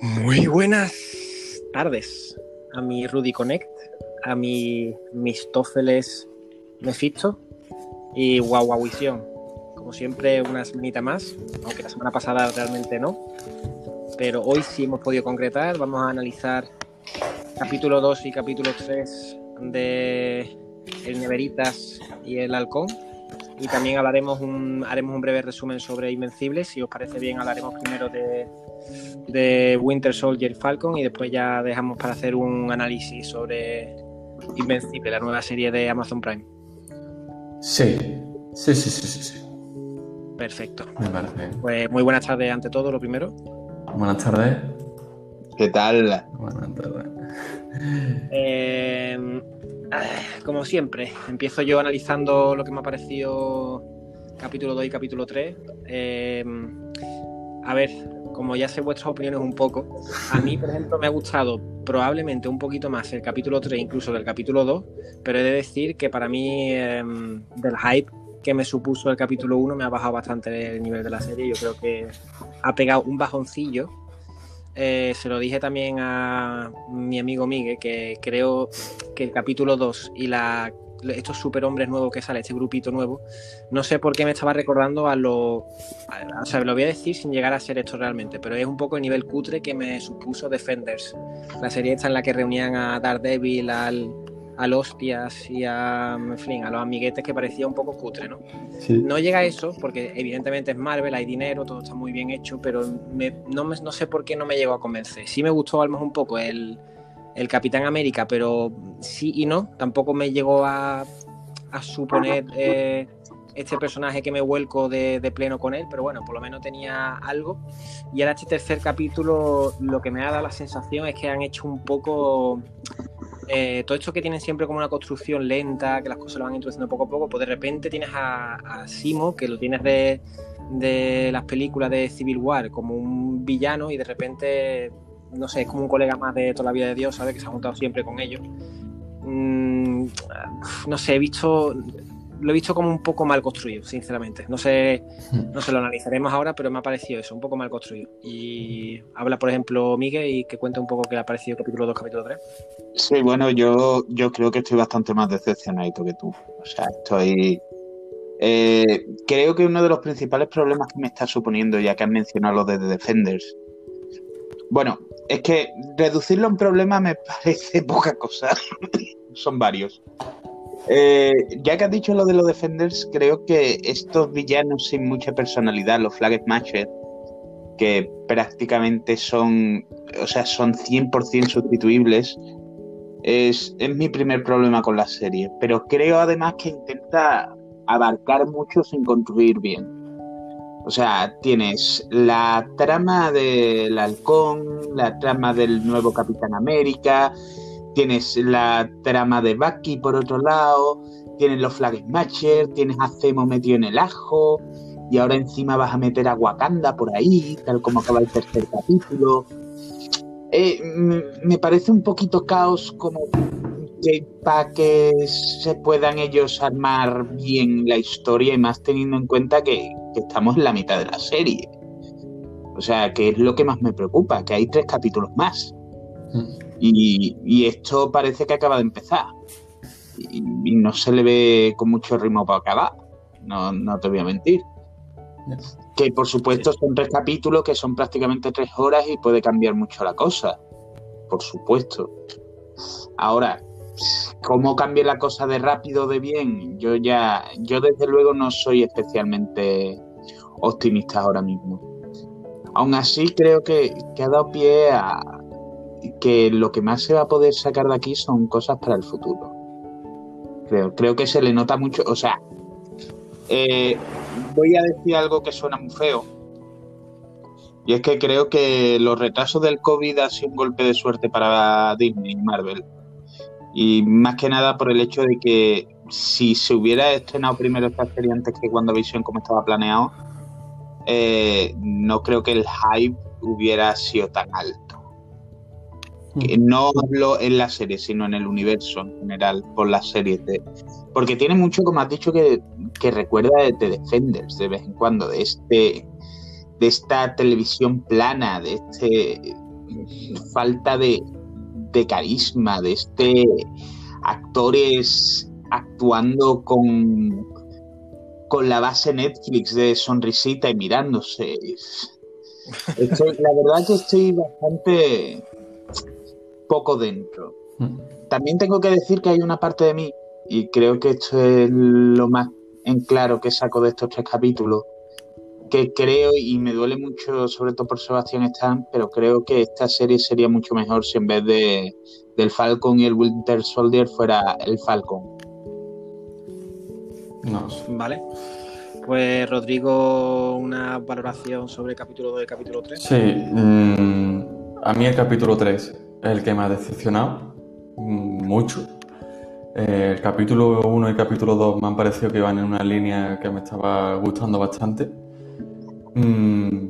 Muy buenas tardes a mi Rudy Connect, a mi Mistófeles Mephisto y Guaguavision. Como siempre, una semanita más, aunque la semana pasada realmente no. Pero hoy sí hemos podido concretar. Vamos a analizar capítulo 2 y capítulo 3 de El Neveritas y el Halcón. Y también hablaremos un, haremos un breve resumen sobre Invencibles. Si os parece bien, hablaremos primero de, de Winter Soldier Falcon y después ya dejamos para hacer un análisis sobre Invencible, la nueva serie de Amazon Prime. Sí, sí, sí, sí, sí. sí. Perfecto. Me parece. Pues muy buenas tardes ante todo, lo primero. Buenas tardes. ¿Qué tal? Buenas tardes. Eh, como siempre, empiezo yo analizando lo que me ha parecido capítulo 2 y capítulo 3. Eh, a ver, como ya sé vuestras opiniones un poco, a mí, por ejemplo, me ha gustado probablemente un poquito más el capítulo 3 incluso que el capítulo 2, pero he de decir que para mí eh, del hype que me supuso el capítulo 1 me ha bajado bastante el nivel de la serie. Yo creo que ha pegado un bajoncillo. Eh, se lo dije también a mi amigo Miguel, que creo que el capítulo 2 y la, estos superhombres nuevos que sale, este grupito nuevo, no sé por qué me estaba recordando a lo. a- o sea, lo voy a decir sin llegar a ser esto realmente, pero es un poco el nivel cutre que me supuso Defenders. La serie esta en la que reunían a Daredevil, al, al Hostias y a, en fin, a los amiguetes que parecía un poco cutre, ¿no? Sí. No llega a eso, porque evidentemente es Marvel, hay dinero, todo está muy bien hecho, pero me- no, me- no sé por qué no me llegó a convencer. Sí me gustó al menos un poco el, el Capitán América, pero sí y no, tampoco me llegó a, a suponer eh, este personaje que me vuelco de, de pleno con él, pero bueno, por lo menos tenía algo. Y ahora este tercer capítulo lo que me ha dado la sensación es que han hecho un poco... eh, todo esto que tienen siempre como una construcción lenta, que las cosas lo van introduciendo poco a poco, pues de repente tienes a, Simo, que lo tienes de, de las películas de Civil War, como un villano y de repente, no sé, es como un colega más de toda la vida de Dios, ¿sabes? Que se ha juntado siempre con ellos. Mm, no sé, he visto, lo he visto como un poco mal construido, sinceramente. No sé, no sé, lo analizaremos ahora, pero me ha parecido eso, un poco mal construido. Y habla, por ejemplo, Miguel y que cuente un poco qué le ha parecido capítulo 2, capítulo 3. Sí, bueno, yo, yo creo que estoy bastante más decepcionado que tú. O sea, estoy. eh, creo que uno de los principales problemas que me está suponiendo, ya que has mencionado lo de The Defenders. Bueno, es que reducirlo a un problema me parece poca cosa. Son varios. Eh, ya que has dicho lo de los Defenders, creo que estos villanos sin mucha personalidad, los Flag Smashers, que prácticamente son, o sea, son 100% sustituibles, es, es mi primer problema con la serie. Pero creo además que intenta abarcar mucho sin construir bien. O sea, tienes la trama del halcón, la trama del nuevo Capitán América, tienes la trama de Bucky por otro lado, tienes los Flag Smasher, tienes a Zemo metido en el ajo, y ahora encima vas a meter a Wakanda por ahí, tal como acaba el tercer capítulo. Eh, me, parece un poquito caos como que para que se puedan ellos armar bien la historia y más teniendo en cuenta que, estamos en la mitad de la serie. O sea, que es lo que más me preocupa, que hay tres capítulos más. Y, y esto parece que acaba de empezar. Y, y no se le ve con mucho ritmo para acabar. No, no te voy a mentir. Que por supuesto son tres capítulos que son prácticamente tres horas y puede cambiar mucho la cosa. Por supuesto. Ahora, cómo cambia la cosa de rápido o de bien, yo ya, yo desde luego no soy especialmente optimista ahora mismo. Aún así creo que, que ha dado pie a que lo que más se va a poder sacar de aquí son cosas para el futuro. Creo, creo que se le nota mucho, o sea, eh, voy a decir algo que suena muy feo. Y es que creo que los retrasos del COVID ha sido un golpe de suerte para Disney y Marvel. Y más que nada por el hecho de que si se hubiera estrenado primero esta serie antes que WandaVision como estaba planeado, eh, no creo que el hype hubiera sido tan alto. Que no hablo en la serie, sino en el universo en general, por las series de. Porque tiene mucho, como has dicho, que, que recuerda de The Defenders de vez en cuando, de este de esta televisión plana, de este falta de, de carisma, de este actores actuando con, con la base Netflix de sonrisita y mirándose. la verdad que estoy bastante poco dentro. Hmm. También tengo que decir que hay una parte de mí, y creo que esto es lo más en claro que saco de estos tres capítulos, que creo, y me duele mucho, sobre todo por Sebastián Stan, pero creo que esta serie sería mucho mejor si en vez de del Falcon y el Winter Soldier fuera el Falcon. No. Vale. Pues Rodrigo, una valoración sobre el capítulo 2 y el capítulo 3. Sí, mm, a mí el capítulo 3 es el que me ha decepcionado mm, mucho. Eh, el capítulo 1 y el capítulo 2 me han parecido que iban en una línea que me estaba gustando bastante. Mm,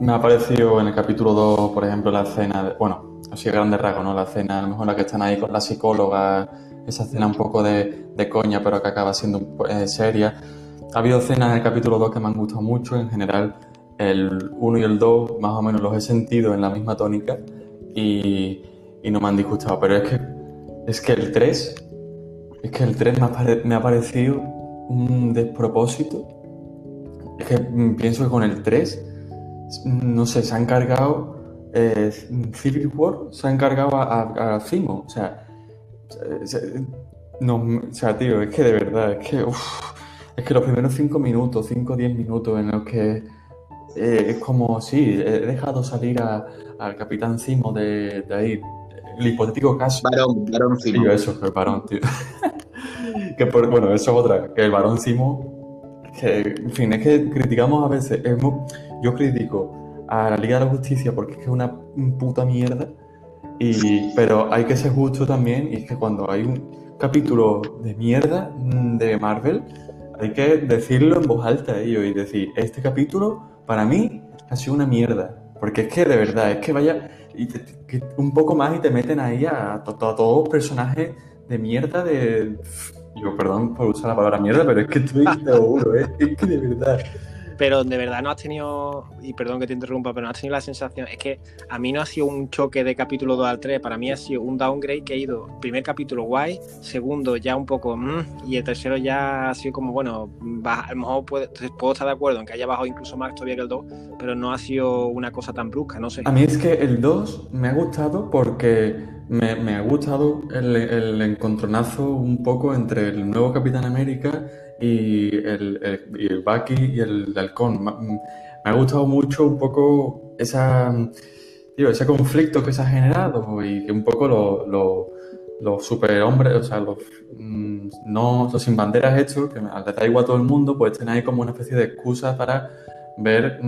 me, ha parecido en el capítulo 2, por ejemplo, la escena, bueno, así a grandes rasgos, ¿no? La escena, a lo mejor la que están ahí con la psicóloga, esa escena un poco de, de coña, pero que acaba siendo eh, seria. Ha habido escenas en el capítulo 2 que me han gustado mucho, en general el 1 y el 2 más o menos los he sentido en la misma tónica y, y no me han disgustado, pero es que, es que el 3, es que el 3 me me ha parecido un despropósito es que pienso que con el 3, no sé, se ha encargado. Eh, Civil War se ha encargado a, Fimo. O sea, no, o sea, tío, es que de verdad, es que. es que los primeros 5 minutos, 5 o 10 minutos en los que. Eh, es como, sí, he dejado salir al Capitán Cimo de, de, ahí. El hipotético caso. Varón, varón Cimo. Tío, eso, el varón, tío. que por, bueno, eso es otra, que el varón Cimo que, en fin, es que criticamos a veces, yo critico a la Liga de la Justicia porque es que es una puta mierda, y, pero hay que ser justo también, y es que cuando hay un capítulo de mierda mm, de Marvel, hay que decirlo en voz alta ellos y decir, este capítulo para mí ha sido una mierda, porque es que de verdad, es que vaya un poco más y te meten ahí a, a todos los personajes de mierda de yo, perdón por usar la palabra mierda, pero es que estoy seguro, ¿eh? es que de verdad. Pero de verdad no has tenido, y perdón que te interrumpa, pero no has tenido la sensación, es que a mí no ha sido un choque de capítulo 2 al 3, para mí ha sido un downgrade que ha ido, primer capítulo guay, segundo ya un poco, mmm, y el tercero ya ha sido como, bueno, a lo mejor puedo, estar de acuerdo en que haya bajado incluso más todavía que el 2, pero no ha sido una cosa tan brusca, no sé. A mí es que el 2 me ha gustado porque me, ha gustado el, encontronazo un poco entre el nuevo Capitán América y el, el, Bucky y el Halcón. Me, ha gustado mucho un poco esa, tío, ese conflicto que se ha generado y que un poco los lo, superhombres, o sea, los, mm, no, los sin banderas hechos, que les da igual a todo el mundo, pues tener ahí como una especie de excusa para ver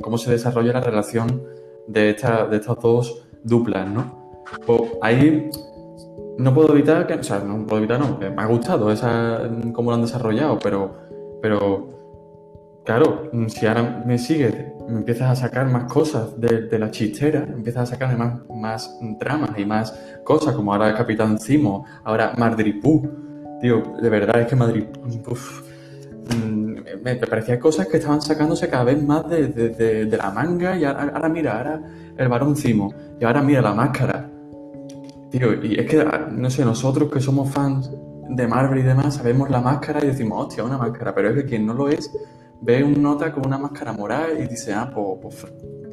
cómo se desarrolla la relación de, esta, de estas dos duplas, ¿no? Pues ahí no puedo evitar que, o sea, no puedo evitar, no, me ha gustado esa, cómo lo han desarrollado, pero, pero, claro, si ahora me sigues, me empiezas a sacar más cosas de, la chistera, empiezas a sacarme más, más tramas y más cosas, como ahora el Capitán Cimo, ahora Madrid tío, de verdad es que Madrid, mm, me, parecía cosas que estaban sacándose cada vez más de, de la manga y ahora, ahora, mira, ahora el varón Cimo y ahora mira la máscara y es que, ah, no sé, nosotros que somos fans de Marvel y demás, sabemos la máscara y decimos, hostia, una máscara, pero es que quien no lo es, ve un nota con una máscara morada y dice, ah, pues, pues,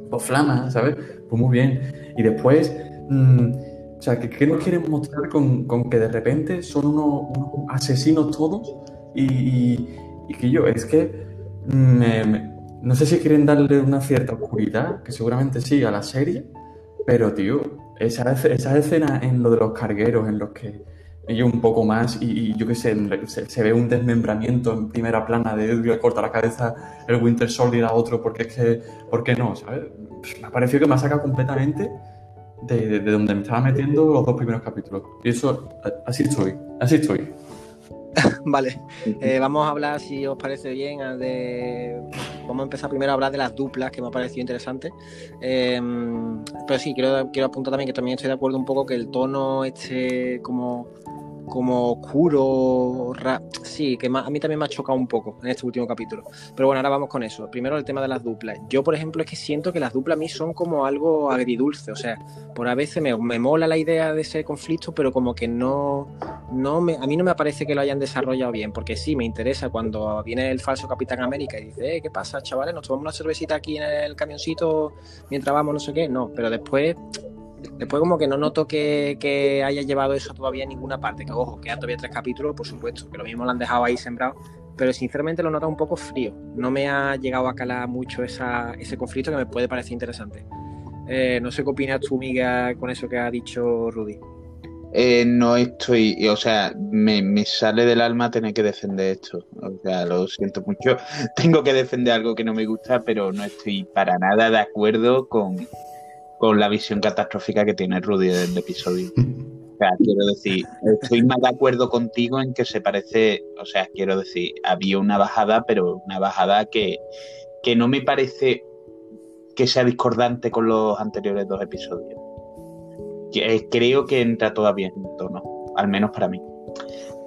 pues flama, ¿sabes? Pues muy bien. Y después, mm, o sea, ¿qué, nos quieren mostrar con, con, que de repente son unos, asesinos todos? Y, y, que yo, es que no sé si quieren darle una cierta oscuridad, que seguramente sí, a la serie, pero tío, esa, esa escena en lo de los cargueros, en los que ellos un poco más y, yo qué sé, se, ve un desmembramiento en primera plana de corta la cabeza el Winter Soldier a otro porque es que, ¿por qué no? ¿sabes? Me ha parecido que me ha sacado completamente de, de, donde me estaba metiendo los dos primeros capítulos. Y eso, así estoy, así estoy. vale, eh, vamos a hablar, si os parece bien, de... Vamos a empezar primero a hablar de las duplas, que me ha parecido interesante. Em, pero sí, quiero, quiero apuntar también que también estoy de acuerdo un poco que el tono este como como oscuro, sí, que a mí también me ha chocado un poco en este último capítulo. Pero bueno, ahora vamos con eso. Primero el tema de las duplas. Yo, por ejemplo, es que siento que las duplas a mí son como algo agridulce, o sea, por a veces me, mola la idea de ese conflicto, pero como que no, no me, a mí no me parece que lo hayan desarrollado bien, porque sí, me interesa cuando viene el falso Capitán América y dice, eh, ¿qué pasa, chavales? Nos tomamos una cervecita aquí en el camioncito mientras vamos, no sé qué. No, pero después Después como que no noto que, haya llevado eso todavía a ninguna parte, que ojo, quedan todavía tres capítulos, por supuesto, que lo mismo lo han dejado ahí sembrado, pero sinceramente lo noto un poco frío. No me ha llegado a calar mucho ese conflicto que me puede parecer interesante. Eh, no sé qué opinas tú, Miguel, con eso que ha dicho Rudy. Eh, no estoy, o sea, me, me, sale del alma tener que defender esto. O sea, lo siento mucho. Tengo que defender algo que no me gusta, pero no estoy para nada de acuerdo con, con la visión catastrófica que tiene Rudy del episodio. O sea, quiero decir, estoy más de acuerdo contigo en que se parece, o sea, quiero decir, había una bajada, pero una bajada que, que no me parece que sea discordante con los anteriores dos episodios. Eh, creo que entra todavía en tono, al menos para mí.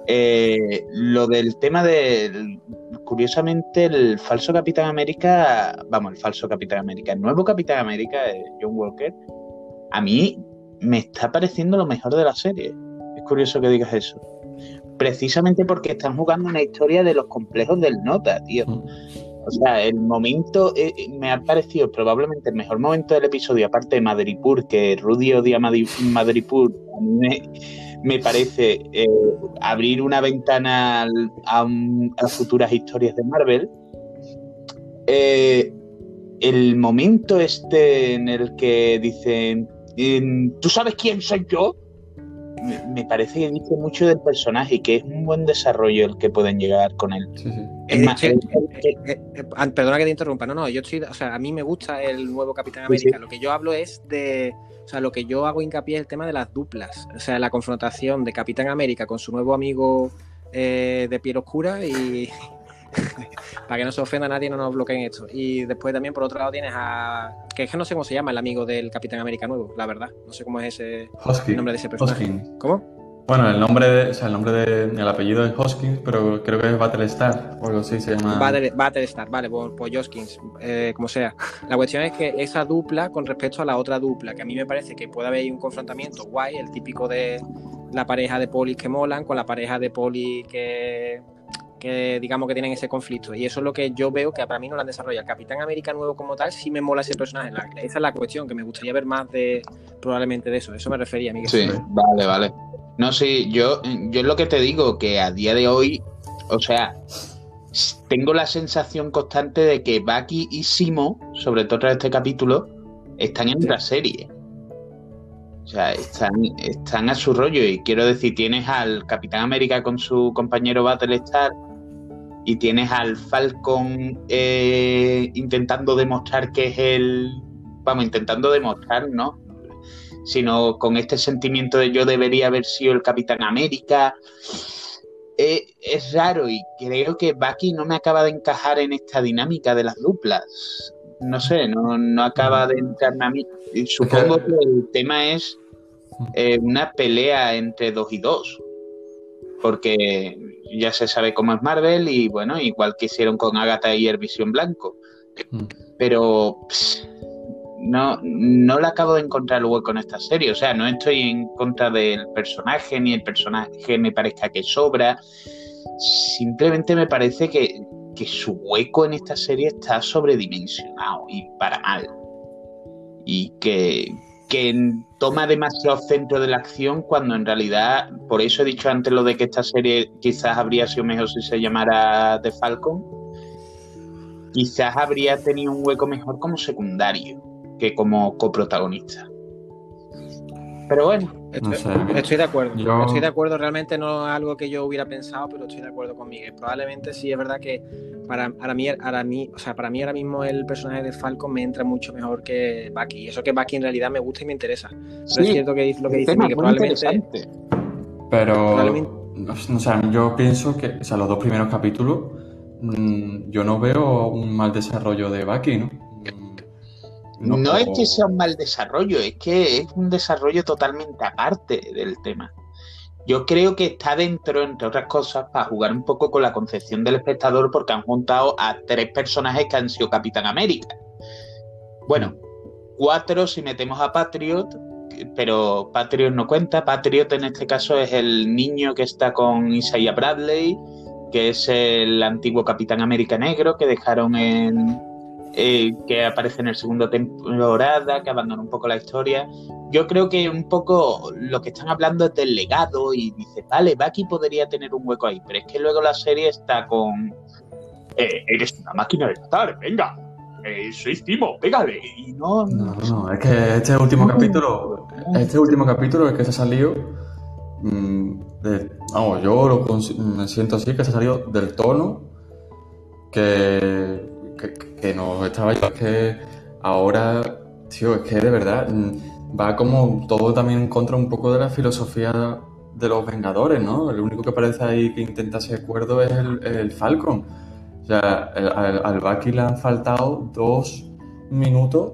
Eh, lo del tema del. Curiosamente, el falso Capitán América. Vamos, el falso Capitán América. El nuevo Capitán América, John Walker. A mí me está pareciendo lo mejor de la serie. Es curioso que digas eso. Precisamente porque están jugando una historia de los complejos del Nota, tío. Mm. O sea, el momento eh, me ha parecido probablemente el mejor momento del episodio, aparte de Madripur, que Rudy odia Madripur. Me, parece eh, abrir una ventana a, futuras historias de Marvel. Eh, el momento este en el que dicen, ¿tú sabes quién soy yo? Me, parece que dice mucho del personaje y que es un buen desarrollo el que pueden llegar con él. perdona que te interrumpa, no, no, yo estoy, o sea, a mí me gusta el nuevo Capitán América. Lo que yo hablo es de o sea, lo que yo hago hincapié es el tema de las duplas. O sea, la confrontación de Capitán América con su nuevo amigo eh, de piel oscura y. para que no se ofenda a nadie, no nos bloqueen esto. Y después también, por otro lado, tienes a. que es que no sé cómo se llama el amigo del Capitán América nuevo, la verdad. No sé cómo es ese el nombre de ese personaje. ¿Cómo? Bueno, el nombre, de, o sea, el nombre de, el apellido es Hoskins, pero creo que es Battlestar, o algo así se llama. Battlestar, vale, pues, pues Hoskins, eh, como sea. La cuestión es que esa dupla con respecto a la otra dupla, que a mí me parece que puede haber un confrontamiento guay, el típico de la pareja de polis que molan con la pareja de poli que, que digamos que tienen ese conflicto. Y eso es lo que yo veo que para mí no lo han desarrollado. El Capitán América nuevo como tal sí me mola ese personaje. esa es la cuestión, que me gustaría ver más de probablemente de eso. Eso me refería a mí. Sí, vale, vale. No, sí, yo, yo es lo que te digo, que a día de hoy, o sea, tengo la sensación constante de que Bucky y Simo, sobre todo en este capítulo, están en otra serie. O sea, están, están a su rollo. Y quiero decir, tienes al Capitán América con su compañero Battlestar y tienes al Falcon eh, intentando demostrar que es el. Vamos, intentando demostrar, ¿no? sino con este sentimiento de yo debería haber sido el Capitán América. Eh, es raro y creo que Bucky no me acaba de encajar en esta dinámica de las duplas. No sé, no, acaba de entrarme a mí. Supongo que el tema es eh, una pelea entre dos y dos. Porque ya se sabe cómo es Marvel y bueno, igual que hicieron con Agatha y el Visión Blanco. Mm. Pero no, no le acabo de encontrar el hueco en esta serie. O sea, no estoy en contra del personaje, ni el personaje me parezca que sobra. Simplemente me parece que, su hueco en esta serie está sobredimensionado y para mal. Y que, que toma demasiado centro de la acción cuando en realidad, por eso he dicho antes lo de que esta serie quizás habría sido mejor si se llamara The Falcon, quizás habría tenido un hueco mejor como secundario que como coprotagonista. Pero bueno, estoy, de acuerdo. Estoy de acuerdo, realmente no es algo que yo hubiera pensado, pero estoy de acuerdo con Miguel. Probablemente sí es verdad que para, mí, para mí, o sea, para mí ahora mismo el personaje de Falcon me entra mucho mejor que Bucky. Y eso que Bucky en realidad me gusta y me interesa. Pero es cierto que lo que dice Miguel, probablemente. Pero o sea, yo pienso que, o sea, los dos primeros capítulos, mm, yo no veo un mal desarrollo de Bucky, ¿no? No, es que sea un mal desarrollo, es que es un desarrollo totalmente aparte del tema. Yo creo que está dentro, entre otras cosas, para jugar un poco con la concepción del espectador, porque han juntado a tres personajes que han sido Capitán América. Bueno, cuatro si metemos a Patriot, pero Patriot no cuenta. Patriot en este caso es el niño que está con Isaiah Bradley, que es el antiguo Capitán América Negro que dejaron en. Eh, que aparece en el segundo temporada, que abandona un poco la historia. Yo creo que un poco lo que están hablando es del legado y dice, vale, Bucky podría tener un hueco ahí, pero es que luego la serie está con. Eh, eres una máquina de matar, venga, eh, soy Timo, pégale. Y no, no, no, es que este último capítulo, este último capítulo es que se ha salido. Mm, vamos, yo lo, me siento así, que se ha salido del tono que, que, nos estaba. Es que ahora, tío, es que de verdad mm, va como todo también en contra un poco de la filosofía de los Vengadores, ¿no? El único que parece ahí que intenta ser cuerdo es el, el Falcon o sea, al, al Bucky le han faltado dos minutos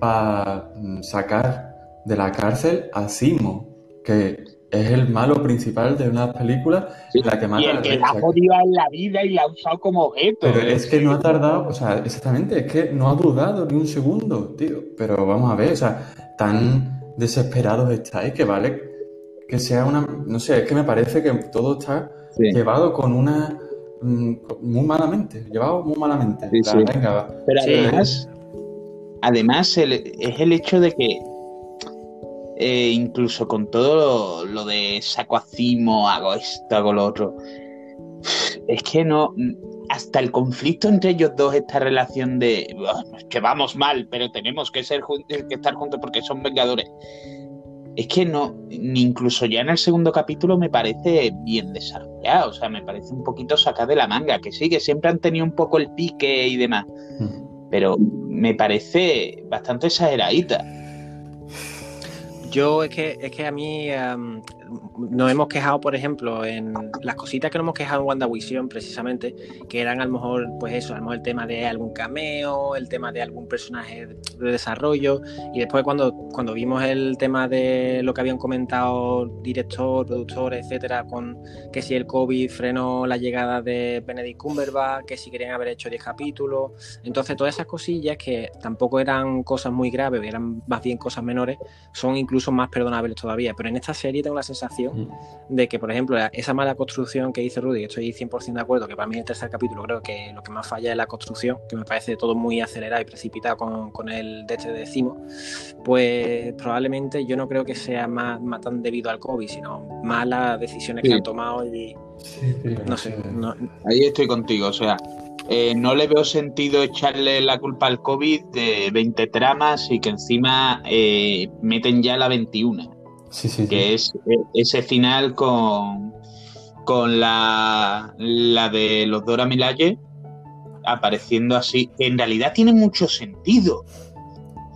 para mm, sacar de la cárcel a Simo, que es el malo principal de una película la que mata y el que la ha jodido en la vida y la ha usado como objeto. Pero es que no ha tardado, o sea, exactamente, es que no ha dudado ni un segundo, tío. Pero vamos a ver, o sea, tan desesperados estáis que vale que sea una. No sé, es que me parece que todo está llevado con una Mm, muy malamente, llevado muy malamente. Pero además, además es el hecho de que eh, incluso con todo lo, de saco a cimo, hago esto, hago lo otro, es que no, hasta el conflicto entre ellos dos, esta relación de que vamos mal, pero tenemos que ser que estar juntos porque son vengadores es que no, ni incluso ya en el segundo capítulo me parece bien desarrollado, o sea, me parece un poquito sacado de la manga, que sí, que siempre han tenido un poco el pique y demás, mm. pero me parece bastante exageradita. Yo es que, es que a mí nos hemos quejado, por ejemplo, en las cositas que nos hemos quejado en WandaVision, precisamente, que eran a lo mejor, pues eso, a lo mejor el tema de algún cameo, el tema de algún personaje de desarrollo, y después cuando, cuando vimos el tema de lo que habían comentado director, productor, etcétera, con que si el COVID frenó la llegada de Benedict Cumberbatch, que si querían haber hecho 10 capítulos, entonces todas esas cosillas que tampoco eran cosas muy graves, eran más bien cosas menores, son incluso más perdonables todavía, pero en esta serie tengo la sensación sensación mm. de que, por ejemplo, esa mala construcción que dice Rudy, estoy 100% de acuerdo, que para mí en el tercer capítulo creo que lo que más falla es la construcción, que me parece todo muy acelerado y precipitado con, con el de este decimo, pues probablemente yo no creo que sea más, más tan debido al COVID, sino más las decisiones que han tomado y... no sé. Ahí estoy contigo, o sea, eh, no le veo sentido echarle la culpa al COVID de 20 tramas y que encima eh, meten ya la 21 que es e, ese final con, con la, la de los Dora Milaje apareciendo así, que en realidad tiene mucho sentido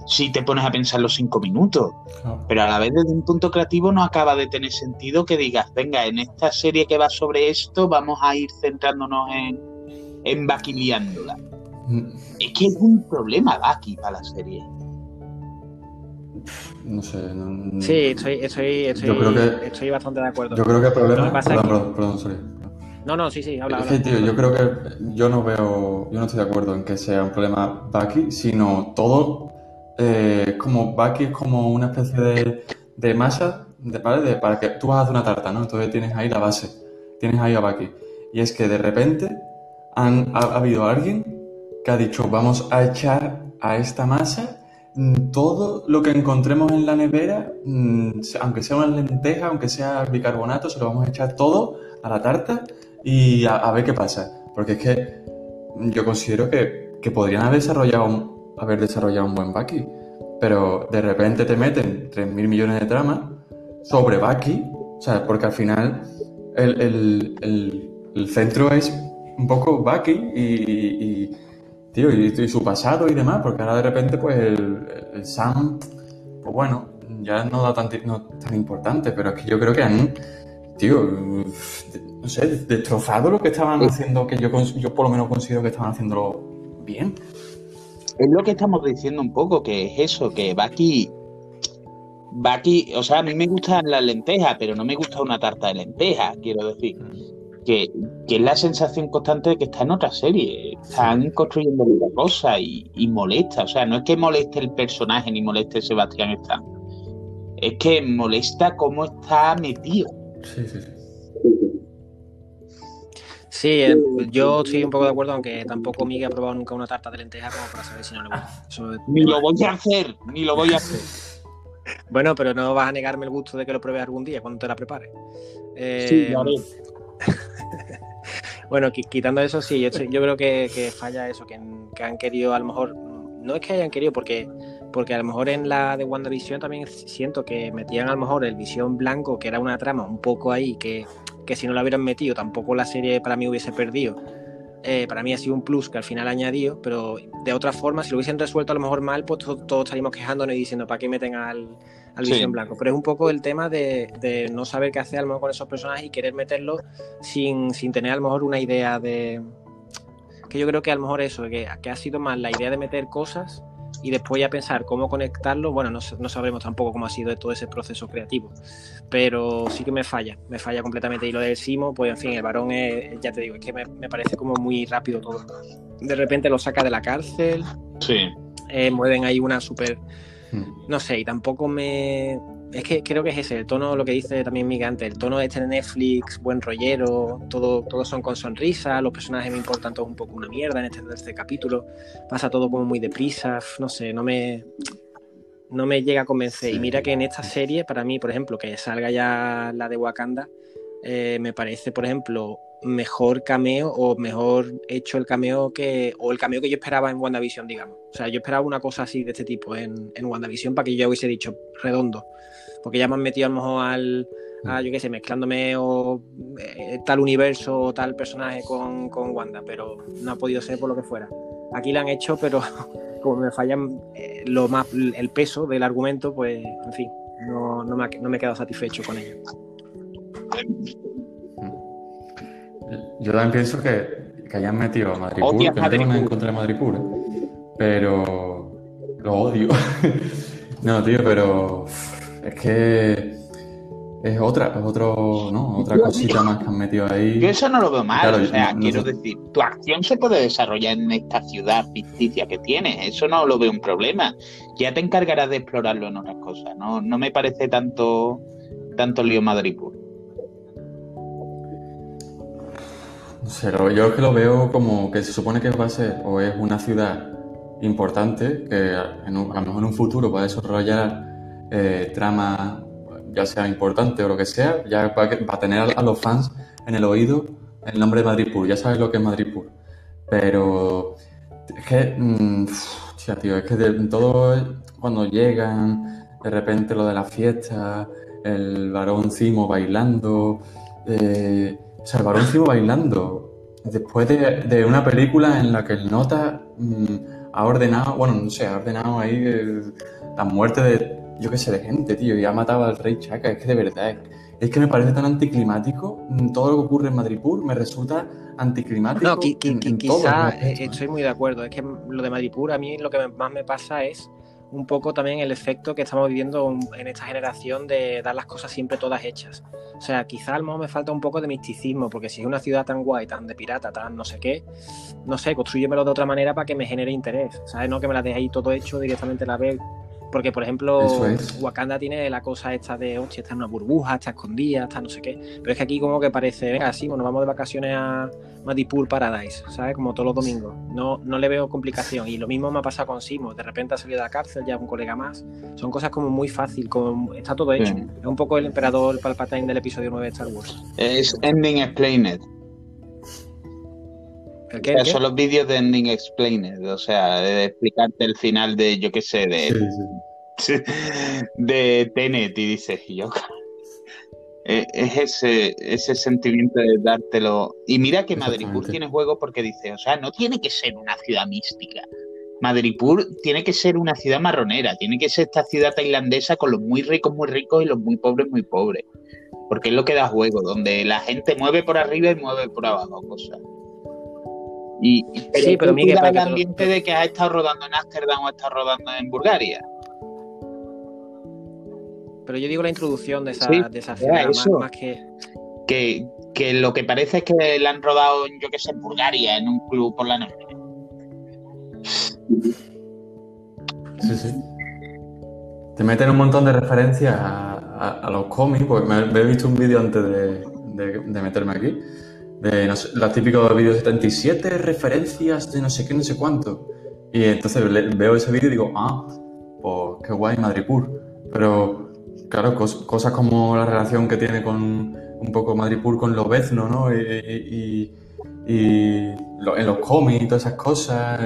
si te pones a pensar los cinco minutos. Pero a la vez desde un punto creativo no acaba de tener sentido que digas, venga, en esta serie que va sobre esto vamos a ir centrándonos en, en mm. Es que es un problema Baki para la serie. No sé. sí, estoy, estoy, estoy, bastante de acuerdo. Yo creo que el problema. Perdón, perdón, sorry. No, no, sí, sí, habla. Es que, tío, yo creo que yo no veo, yo no estoy de acuerdo en que sea un problema Bucky, sino todo eh, como Bucky es como una especie de, de masa, de, ¿vale? para que tú vas a hacer una tarta, ¿no? Entonces tienes ahí la base, tienes ahí a Bucky. Y es que de repente han, ha habido alguien que ha dicho, vamos a echar a esta masa todo lo que encontremos en la nevera, mm, aunque sea una lenteja, aunque sea bicarbonato, se lo vamos a echar todo a la tarta y a, ver qué pasa. Porque es que yo considero que, podrían haber desarrollado, un, haber desarrollado un buen Bucky, pero de repente te meten 3.000 millones de tramas sobre Bucky, o sea, porque al final el, centro es un poco Bucky y tío, y, su pasado y demás, porque ahora de repente, pues el, Sam, pues bueno, ya no da tan, tan importante, pero es que yo creo que han, tío, no sé, destrozado lo que estaban haciendo, que yo, yo por lo menos considero que estaban haciéndolo bien. Es lo que estamos diciendo un poco, que es eso, que Baki Bucky, o sea, a mí me gustan las lentejas, pero no me gusta una tarta de lentejas, quiero decir. Que, que, es la sensación constante de que está en otra serie. Están construyendo otra cosa y, y, molesta. O sea, no es que moleste el personaje ni moleste Sebastián Stan. Es que molesta cómo está metido. Sí, sí, sí. Sí, eh, yo estoy un poco de acuerdo, aunque tampoco Miguel ha probado nunca una tarta de lentejas como para saber si no le gusta. Eso es- Ni lo voy a hacer, ni lo voy a hacer. Bueno, pero no vas a negarme el gusto de que lo pruebes algún día cuando te la prepares. Eh, Sí, lo haré. Bueno, qui- quitando eso, sí, yo, creo que, falla eso, que, que han querido, a lo mejor, no es que hayan querido, porque, porque a lo mejor en la de WandaVision también siento que metían a lo mejor el Visión Blanco, que era una trama un poco ahí, que, que si no la hubieran metido tampoco la serie para mí hubiese perdido. Eh, para mí ha sido un plus que al final ha añadido, pero de otra forma, si lo hubiesen resuelto a lo mejor mal, pues to- todos estaríamos quejándonos y diciendo, ¿para qué meten al, al Sí. Blanco? Pero es un poco el tema de, de no saber qué hacer a lo mejor con esos personajes y querer meterlos sin, sin tener a lo mejor una idea de... Que yo creo que a lo mejor eso, que, que ha sido más la idea de meter cosas y después ya pensar cómo conectarlo, bueno, no, no sabremos tampoco cómo ha sido todo ese proceso creativo, pero sí que me falla, me falla completamente. Y lo del Simo, pues en fin, el varón es, ya te digo, es que me, me parece como muy rápido todo. De repente lo saca de la cárcel, Sí. eh, mueven ahí una super Mm. no sé, y tampoco me. Es que creo que es ese, el tono, lo que dice también Miguel antes, el tono este de Netflix, buen rollero, todo, todos son con sonrisa, los personajes me importan todos un poco una mierda en este tercer capítulo, pasa todo como muy deprisa, no sé, no me. No me llega a convencer. Sí. Y mira que en esta serie, para mí, por ejemplo, que salga ya la de Wakanda, eh, me parece, por ejemplo, mejor cameo o mejor hecho el cameo que. o el cameo que yo esperaba en WandaVision, digamos. O sea, yo esperaba una cosa así de este tipo en, en WandaVision para que yo hubiese dicho redondo. Porque ya me han metido a lo mejor al. A, yo qué sé, mezclándome o eh, tal universo o tal personaje con, con Wanda, pero no ha podido ser por lo que fuera. Aquí la han hecho, pero como me fallan eh, lo más el peso del argumento, pues en fin, no, no, me, ha- no me he quedado satisfecho con ello. Yo también pienso que, que hayan metido a Madripoor, Odias que no tengo nada en Madripoor. contra de Madripoor, ¿eh? pero lo odio. no, tío, pero es que es otra, es otro, ¿no? Otra cosita más que han metido ahí. Yo eso no lo veo mal, Claro, o sea, no- no quiero sé. decir, tu acción se puede desarrollar en esta ciudad ficticia que tienes, eso no lo veo un problema. Ya te encargarás de explorarlo en otras cosas, no, no me parece tanto, tanto lío Madripoor. No sé, yo es que lo veo como que se supone que va a ser o es una ciudad importante que en un- a lo mejor en un futuro va a desarrollar eh, tramas, ya sea importante o lo que sea, ya va, a- tener a, los fans en el oído el nombre de Madripoor, ya sabes lo que es Madripoor. Pero es que, mm, tío, es que de, todo cuando llegan, de repente lo de la fiesta, el varón Cimo bailando, eh, o sea, el varón Cimo bailando, después de, de una película en la que el nota mm, ha ordenado, bueno, no sé, ha ordenado ahí eh, la muerte de, yo qué sé, de gente, tío, y ha matado al rey Chaka, es que de verdad, es, es que me parece tan anticlimático, mm, todo lo que ocurre en Madripoor me resulta anticlimático No, qui- qui- qui- en todos quizá los eh, aspectos, ¿eh? estoy muy de acuerdo. Es que lo de Madripoor a mí lo que más me pasa es un poco también el efecto que estamos viviendo en esta generación de dar las cosas siempre todas hechas. O sea, quizá a lo mejor me falta un poco de misticismo, porque si es una ciudad tan guay, tan de pirata, tan no sé qué, no sé, construyemelo de otra manera para que me genere interés, ¿sabes? No que me la deje ahí todo hecho, directamente la veo. Porque, por ejemplo, es. Wakanda tiene la cosa esta de, hostia, está en una burbuja, está escondida, está no sé qué. Pero es que aquí como que parece, venga, sí, bueno, vamos de vacaciones a Madipur Paradise, ¿sabes? Como todos los domingos. No, no le veo complicación. Y lo mismo me ha pasado con Simo. De repente ha salido de la cárcel, ya un colega más. Son cosas como muy fácil, como está todo hecho. Es un poco el emperador Palpatine del episodio 9 de Star Wars. Es Ending Explained. Son los vídeos de Ending Explained, o sea, de explicarte el final de, yo qué sé, de, Sí, sí. de Tenet y dices, yo, eh, es ese, ese sentimiento de dártelo. Y mira que Exactamente. tiene juego porque dice, o sea, no tiene que ser una ciudad mística. Madripoor tiene que ser una ciudad marronera, tiene que ser esta ciudad tailandesa con los muy ricos muy ricos y los muy pobres muy pobres. Porque es lo que da juego, donde la gente mueve por arriba y mueve por abajo cosas. Y, Sí, pero Miguel, el que te lo- ambiente de que has estado rodando en Ámsterdam o has estado rodando en Bulgaria. Pero yo digo la introducción de esa, Sí, de esa escena, más, más que. Que, que lo que parece es que la han rodado, yo que sé, en Bulgaria, en un club por la noche. Sí, sí. Te meten un montón de referencias a, a- a los cómics, porque me, me he visto un vídeo antes de, de- de meterme aquí, de no sé, los típicos vídeos 77 referencias de no sé qué, no sé cuánto. Y entonces veo ese vídeo y digo, ah, pues qué guay Madripur. Pero, claro, cos- cosas como la relación que tiene con un poco Madripur con Lobezno, ¿no? Y, y- en los cómics y todas esas cosas,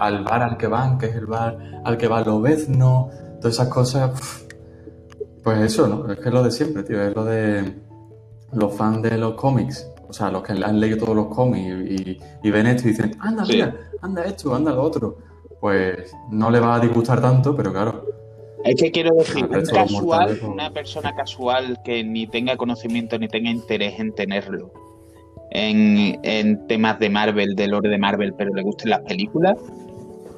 al, bar al que van, que es el bar al que va Lobezno, todas esas cosas, pues eso, ¿no? Es que es lo de siempre, tío, es lo de los fans de los cómics, o sea, los que han leído todos los cómics y, y ven esto y dicen, anda, Sí. mira, anda esto, anda lo otro, pues no le va a disgustar tanto, pero claro, Es que quiero decir, un casual, mortales, pues. una persona casual que ni tenga conocimiento ni tenga interés en tenerlo en, en temas de Marvel, de lore de Marvel, pero le gusten las películas,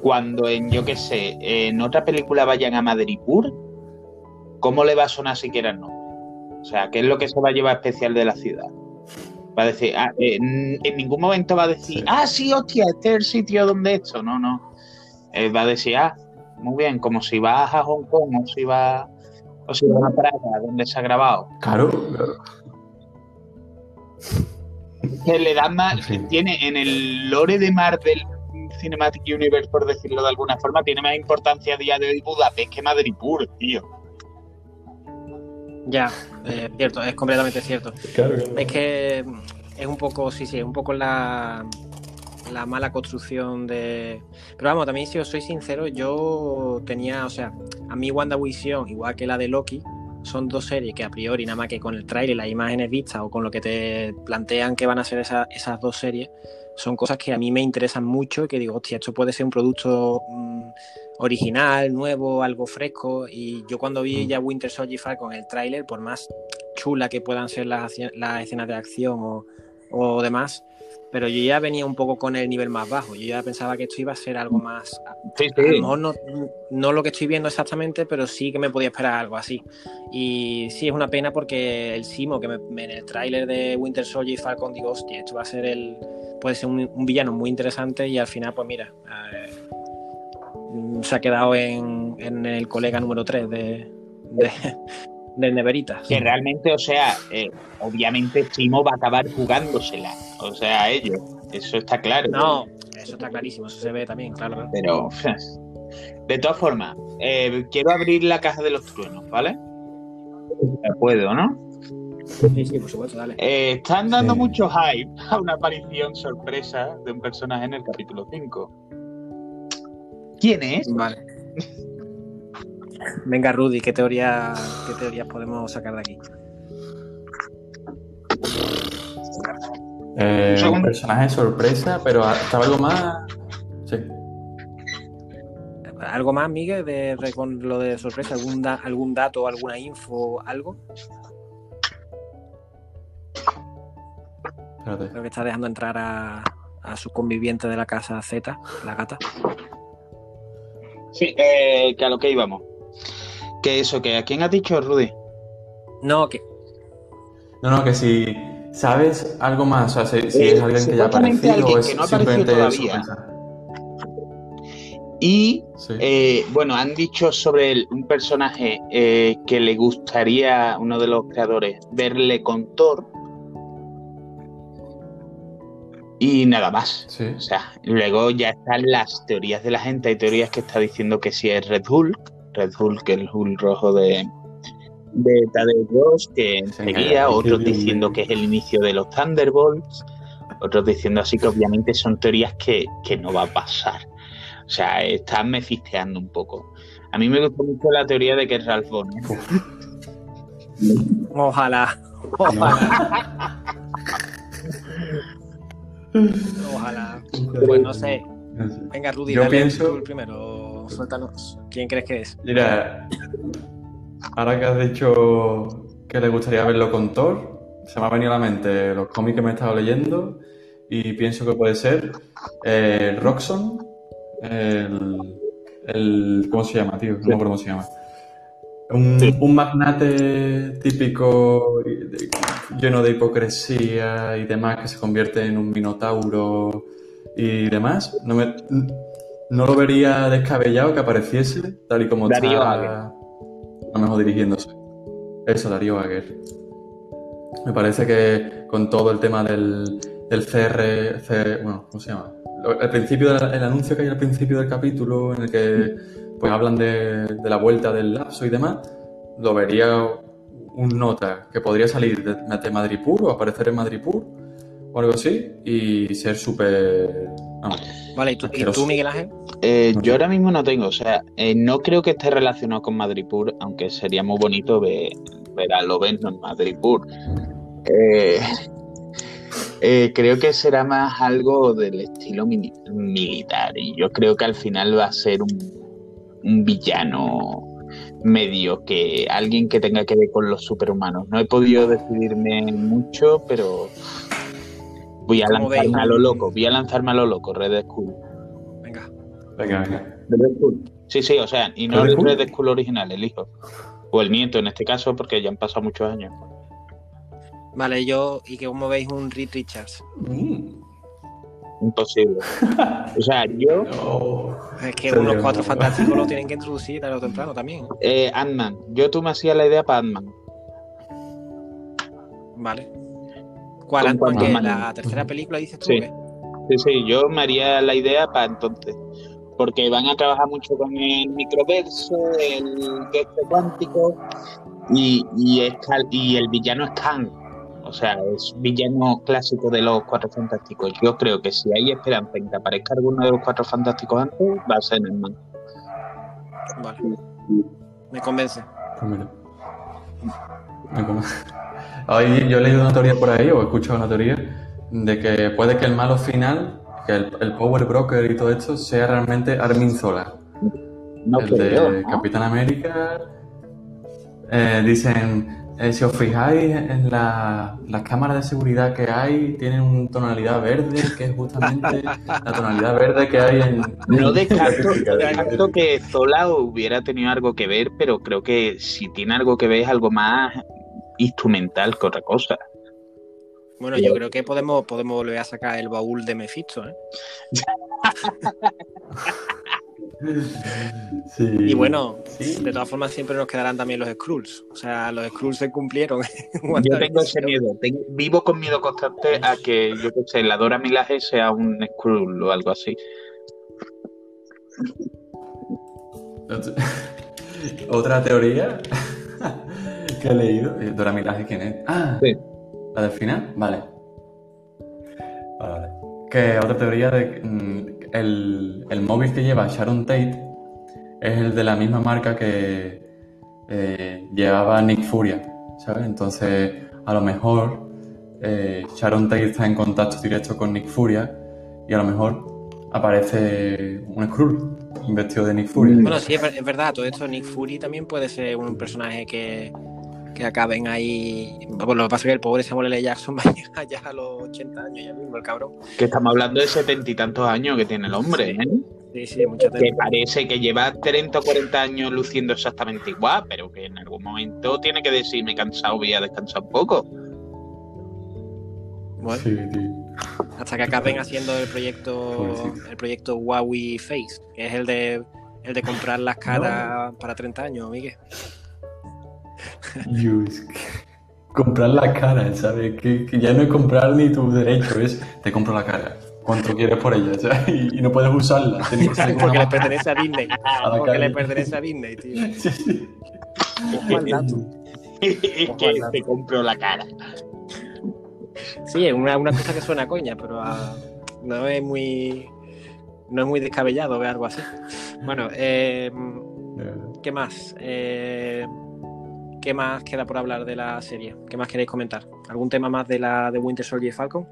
cuando en, yo qué sé, en otra película vayan a Madripur, ¿cómo le va a sonar siquiera el nombre? O sea, ¿qué es lo que se va a llevar especial de la ciudad? Va a decir, ah, en, en ningún momento va a decir, Sí. ah, sí, hostia, este es el sitio donde esto. No, no. Eh, va a decir, ah, muy bien, como si vas a Hong Kong o si vas, o si vas a Praga, donde se ha grabado. claro, claro. Que le dan más, tiene en el lore de Marvel Cinematic Universe, por decirlo de alguna forma, tiene más importancia a día de hoy Budapest que Madripur, tío. Ya, eh, cierto, es completamente cierto. claro, Es que mm, es un poco, sí, sí, es un poco la, la mala construcción de. Pero vamos, también si os soy sincero, yo tenía, o sea, a mí WandaVision, igual que la de Loki, son dos series que a priori, nada más que con el trailer, las imágenes vistas o con lo que te plantean que van a ser esa- esas dos series, son cosas que a mí me interesan mucho y que digo, hostia, esto puede ser un producto mm, original, nuevo, algo fresco. Y yo cuando vi Mm. ya Winter Soldier Falcon, el tráiler, por más chula que puedan ser las, las escenas de acción o, o demás, pero yo ya venía un poco con el nivel más bajo. Yo ya pensaba que esto iba a ser algo más. Sí, A lo sí. mejor no, no lo que estoy viendo exactamente, pero sí que me podía esperar algo así. Y sí, es una pena porque el Simo, que me- me- en el tráiler de Winter Soldier y Falcon, digo, hostia, esto va a ser el. puede ser un, un villano muy interesante y al final, pues mira, eh, se ha quedado en, en el colega número 3 de, de, de Neveritas. Que realmente, o sea, eh, obviamente Simo va a acabar jugándosela. O sea, ellos. Eso está claro. No, eso está clarísimo, eso se ve también, claro. claro. Pero, de todas formas, eh, quiero abrir la caja de los truenos, ¿vale? Ya puedo, ¿no? Sí, sí, por supuesto, dale. Eh, están dando Sí. mucho hype a una aparición sorpresa de un personaje en el capítulo 5. ¿Quién es? Vale. Venga, Rudy, ¿qué, teoría, ¿qué teorías podemos sacar de aquí? Eh, Un personaje sorpresa, pero estaba algo más. Sí. ¿Algo más, Miguel, de, de- con lo de sorpresa? ¿Algún, da- ¿Algún dato, alguna info, algo? Espérate. Creo que está dejando entrar a, a su conviviente de la casa Z, la gata. Sí, eh, que a lo que íbamos. Que eso, que a quién has dicho, Rudy? No, que No, no, que si sabes algo más, o sea, si, si Eh, es alguien que ya aparecido o alguien es que no ha aparecido simplemente todavía. Y, Sí. eh, bueno, han dicho sobre el- un personaje eh, que le gustaría, uno de los creadores, verle con Thor. Y nada más. sí. O sea, luego ya están las teorías de la gente. Hay teorías que está diciendo que si es Red Hulk, Red Hulk, el Hulk rojo de, de Tadeu Ross, que seguía, otros diciendo bien. que es el inicio de los Thunderbolts, otros diciendo así que obviamente son teorías que, que no va a pasar. O sea, están mefisteando un poco. A mí me gustó mucho la teoría de que es Ralph Bonner. ojalá. Ojalá. Ojalá. Pues no sé. Venga, Rudy, Yo dale pienso- tú el primero. Suéltanos. ¿Quién crees que es? Mira, ahora que has dicho que le gustaría verlo con Thor, se me ha venido a la mente los cómics que me he estado leyendo y pienso que puede ser eh, Roxxon, el, el- ¿Cómo se llama, tío? No me acuerdo cómo se llama. Un, un magnate típico de- lleno de hipocresía y demás que se convierte en un minotauro y demás. No, me- no lo vería descabellado que apareciese tal y como Darío está Aguer. a lo mejor dirigiéndose. Eso, Darío Aguer. Me parece que con todo el tema del, del CR, bueno, ¿cómo se llama? El principio del- el anuncio que hay al principio del capítulo en el que pues hablan de, de la vuelta del lapso y demás, lo vería un nota que podría salir de, de Madripur o aparecer en Madripur o algo así y ser súper... Vale, ¿y tú, y tú, Miguel Ángel? Eh, yo ahora mismo no tengo, o sea, eh, no creo que esté relacionado con Madripur, aunque sería muy bonito ver, ver a Loveno en Madripur. Eh, eh, creo que será más algo del estilo militar y yo creo que al final va a ser un, un villano medio que alguien que tenga que ver con los superhumanos. No he podido decidirme mucho, pero voy a ¿Cómo veis lanzarme a lo loco, voy a lanzarme a lo loco, Red Skull. Venga. venga. Sí, sí, o sea, y no ¿Red el? Red Skull original, el hijo. O el nieto en este caso, porque ya han pasado muchos años. Vale, yo, y que como veis un Reed Richards. Mm. Imposible. O sea, yo, No. Es que unos cuatro no. fantásticos lo tienen que introducir tarde o temprano también. eh, Ant-Man. Yo tú me hacías la idea para Ant-Man. Vale. ¿Cuál? Ant-Man. ¿La tercera película dices tú? Sí. Sí, sí, yo me haría la idea para entonces. Porque van a trabajar mucho con el microverso, el gesto cuántico y, y, es Cal- y el villano es Kang. O sea, es villano clásico de los Cuatro Fantásticos. Yo creo que si hay esperanza en que aparezca alguno de los Cuatro Fantásticos antes, va a ser Ant-Man. Vale. Me convence. Pues mira. Me como- Ahí yo he leído una teoría por ahí, o he escuchado una teoría, de que puede que el malo final, que el, el Power Broker y todo esto, sea realmente Armin Zola. No el de ¿no? Capitán América. Eh, dicen, eh, si os fijáis en la- las cámaras de seguridad que hay, tienen una tonalidad verde, que es justamente la tonalidad verde que hay en... No descarto, en- no descarto que Zola hubiera tenido algo que ver, pero creo que si tiene algo que ver es algo más instrumental que otra cosa. Bueno, yo creo que podemos, podemos volver a sacar el baúl de Mephisto, ¿eh? Sí. Y bueno, Sí. de todas formas siempre nos quedarán también los Skrulls. O sea, los Skrulls se cumplieron. Yo tengo ese miedo, tengo- vivo con miedo constante a que, yo qué sé, la Dora Milaje sea un Skrull o algo así. Otra teoría que he leído. eh, Dora Milaje, ¿quién es? Ah, Sí. La del final. Vale. Vale, vale. Que otra teoría de que, mm, el, el móvil que lleva Sharon Tate es el de la misma marca que eh, llevaba Nick Furia, ¿sabes? Entonces, a lo mejor eh, Sharon Tate está en contacto directo con Nick Furia y a lo mejor aparece un Skrull vestido de Nick Furia. Bueno, sí, es verdad. Todo esto, Nick Fury también puede ser un personaje que, que acaben ahí. Bueno, lo que pasa es que el pobre Samuel L. Jackson va a llegar ya a los 80 años ya mismo, el cabrón. Que estamos hablando de setenta y tantos años que tiene el hombre, ¿eh? Sí, sí, mucha Que tela. parece que lleva 30 o 40 años luciendo exactamente igual, pero que en algún momento tiene que decir, me he cansado, voy a descansar un poco. Bueno, Sí, hasta que acaben haciendo el proyecto el proyecto Huawei Face, que es el de el de comprar las caras para 30 años, Miguel. Dios, comprar la cara, ¿sabes? Que, que ya no es comprar ni tu derecho, es te compro la cara. ¿Cuánto quieres por ella? ¿sabes? Y, y no puedes usarla. Que Porque le pertenece a Disney. a Porque le pertenece a Disney, tío. Sí, sí. Es que te compro la cara. Sí, es una, una cosa que suena a coña, pero ah, no es muy no es muy descabellado ver algo así. Bueno, eh. ¿qué más? Eh, ¿Qué más queda por hablar de la serie? ¿Qué más queréis comentar? ¿Algún tema más de la de Winter Soldier y Falcon?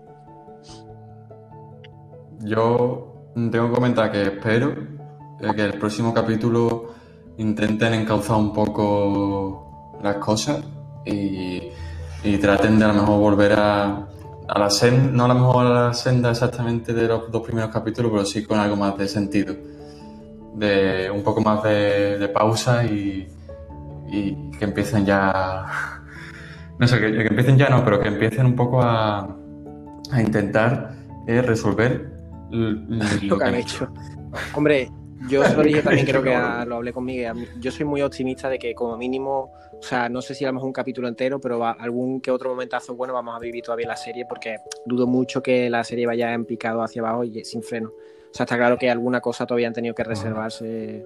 Yo tengo que comentar que espero eh, que el próximo capítulo intenten encauzar un poco las cosas y, traten de a lo mejor volver a, a la senda, no a lo mejor a la senda exactamente de los dos primeros capítulos, pero sí con algo más de sentido, de un poco más de pausa y, y que empiecen ya. No sé, que, que empiecen ya no, pero que empiecen un poco a, a intentar eh, resolver lo que han hecho. Hombre, yo se lo dije también, creo que a- lo hablé con Miguel. Yo soy muy optimista de que, como mínimo, o sea, no sé si a lo mejor un capítulo entero, pero va- algún que otro momentazo bueno vamos a vivir todavía la serie, porque dudo mucho que la serie vaya en picado hacia abajo y sin freno. O sea, está claro que alguna cosa todavía han tenido que reservarse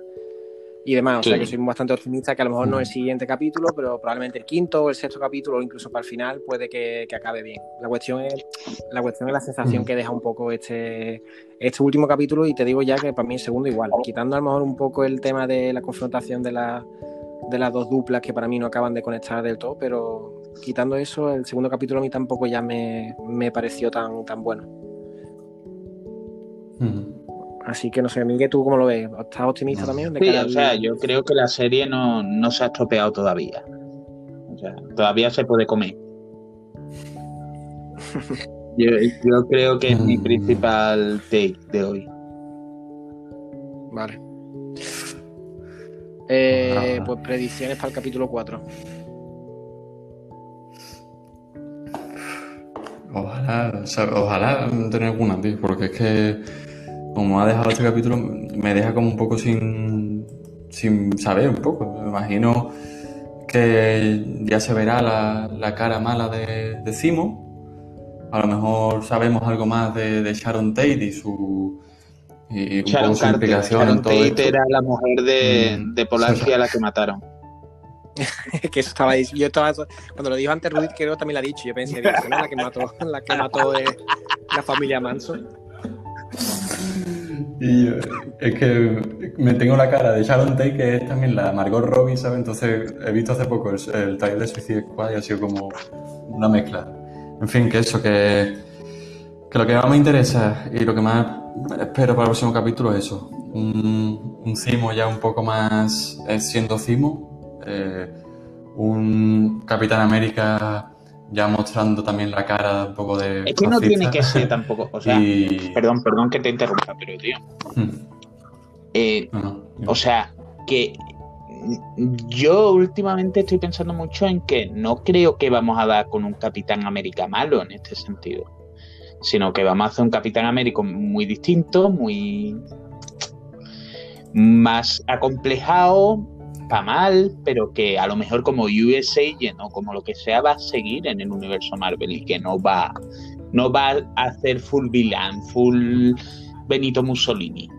y demás. O sea, que soy bastante optimista que a lo mejor no el siguiente capítulo, pero probablemente el quinto o el sexto capítulo, o incluso para el final, puede que, que acabe bien. La cuestión es la cuestión es la sensación Mm. que deja un poco este, este último capítulo y te digo ya que para mí el segundo igual, quitando a lo mejor un poco el tema de la confrontación de, la, de las dos duplas que para mí no acaban de conectar del todo, pero quitando eso, el segundo capítulo a mí tampoco ya me, me pareció tan, tan bueno. Mm. Así que no sé, Miguel, ¿tú cómo lo ves? ¿Estás optimista también? de Sí, o sea, yo creo que la serie no, no se ha estropeado todavía. O sea, todavía se puede comer. Yo, yo creo que es mi Mm. principal take de hoy. Vale. Eh, pues predicciones para el capítulo 4. Ojalá, o sea, ojalá tener alguna, tío, porque es que como ha dejado este capítulo, me deja como un poco sin, sin saber un poco. Me imagino que ya se verá la, la cara mala de, de Zimo. A lo mejor sabemos algo más de, de Sharon Tate y su, y un Sharon poco su Carter. implicación Sharon en todo Tate esto. era la mujer de, Mm. de Polanski a la que mataron. que eso estaba. Yo estaba, cuando lo dijo antes Rudy, creo que también lo ha dicho. Yo pensé, la que mató, la que mató es la familia Manson. Y yo, es que me tengo la cara de Sharon Tate, que es también la Margot Robbie, ¿sabes? Entonces he visto hace poco el, el trailer de Suicide Squad y ha sido como una mezcla. En fin, que eso, que, que lo que más me interesa y lo que más espero para el próximo capítulo es eso. Un, un Cimo ya un poco más eh, siendo Cimo. eh, un Capitán América ya mostrando también la cara un poco de. Es que no tiene que ser tampoco. O sea, Y- perdón, perdón que te interrumpa, pero tío. Hmm, eh. O sea, que yo últimamente estoy pensando mucho en que no creo que vamos a dar con un Capitán América malo en este sentido, sino que vamos a hacer un Capitán América muy distinto, muy más acomplejado, mal, pero que a lo mejor como US Agent o como lo que sea va a seguir en el universo Marvel y que no va, no va a hacer full villain, full Benito Mussolini.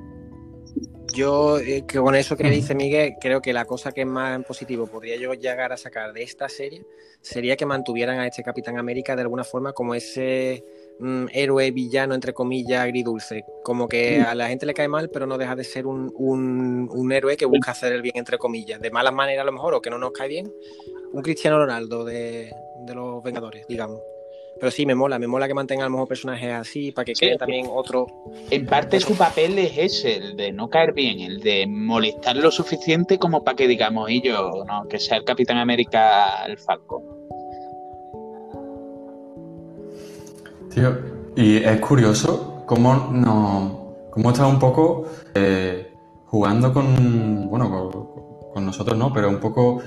Yo, eh, que con eso que dice Miguel, creo que la cosa que más en positivo podría yo llegar a sacar de esta serie sería que mantuvieran a este Capitán América de alguna forma como ese mm, héroe villano, entre comillas, agridulce. Como que a la gente le cae mal, pero no deja de ser un, un- un héroe que busca hacer el bien, entre comillas. De malas maneras a lo mejor, o que no nos cae bien. Un Cristiano Ronaldo de, de los Vengadores, digamos. Pero sí, me mola, me mola que mantengan a lo mejor personajes así, para que Sí. creen también otro, En parte su papel es ese, el de no caer bien, el de molestar lo suficiente como para que digamos, y yo, no, que sea el Capitán América el Falco. Tío, y es curioso cómo no, cómo está un poco eh, jugando con, bueno, con, nosotros no, pero un poco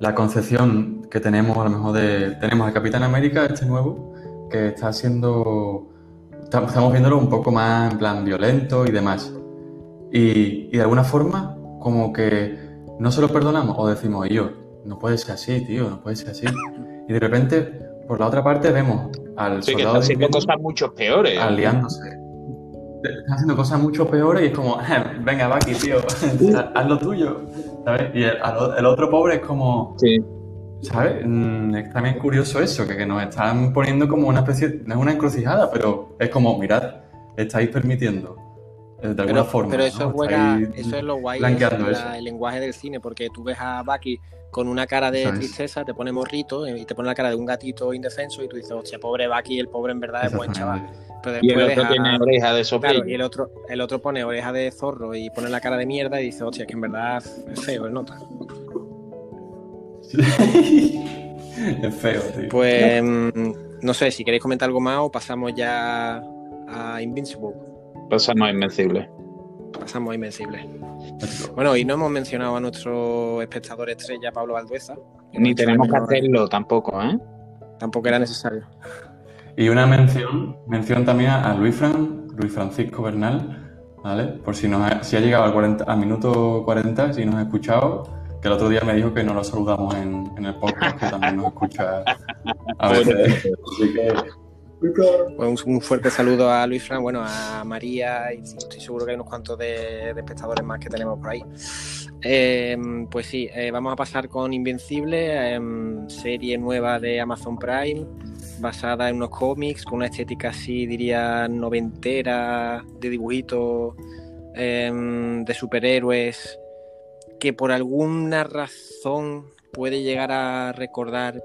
la concepción que tenemos a lo mejor de, tenemos al Capitán América, este nuevo, que está siendo, estamos viéndolo un poco más en plan violento y demás. Y, y de alguna forma, como que no se lo perdonamos o decimos, yo, no puede ser así, tío, no puede ser así. Y de repente, por la otra parte, vemos al Sí, que soldado está haciendo invierno cosas mucho peores. aliándose. Está haciendo cosas mucho peores y es como, venga, Baki, tío, haz lo tuyo. ¿Sabes? Y el, otro pobre es como, Sí. ¿sabes? Mm, Es también curioso eso, que, que nos están poniendo como una especie, no es una encrucijada, pero es como, mirad, estáis permitiendo, eh, de alguna Pero, forma. pero eso, ¿no? juega, eso es lo guay, blanqueando es eso. la- el lenguaje del cine, porque tú ves a Bucky con una cara de tristeza, te pone morrito eh, y te pone la cara de un gatito indefenso y tú dices, hostia, pobre Bucky, el pobre en verdad es buen chaval. Pero Y el después otro a- tiene oreja de soplillo. Claro, y el otro, el otro pone oreja de zorro y pone la cara de mierda y dice, hostia, que en verdad es feo, es nota. es feo, tío. Pues mm, no sé, si queréis comentar algo más o pasamos ya a Invincible. Pasamos invencible. pasamos Invencible. Bueno, y no hemos mencionado a nuestro espectador estrella, Pablo Valdueza. Ni tenemos que hacerlo tampoco, ¿eh? Tampoco era necesario. Y una mención, mención también a Luis, Fran, Luis Francisco Bernal, ¿vale? Por si, nos ha, si ha llegado al, 40, al minuto 40, si nos ha escuchado, que el otro día me dijo que no lo saludamos en, en el podcast, que también nos escucha a veces. Así que pues un, fuerte saludo a Luis Fran, bueno, a María y estoy seguro que hay unos cuantos de, espectadores más que tenemos por ahí. Eh, pues sí, eh, vamos a pasar con Invencible, em, serie nueva de Amazon Prime, basada en unos cómics, con una estética así, diría, noventera, de dibujitos, em, de superhéroes, que por alguna razón puede llegar a recordar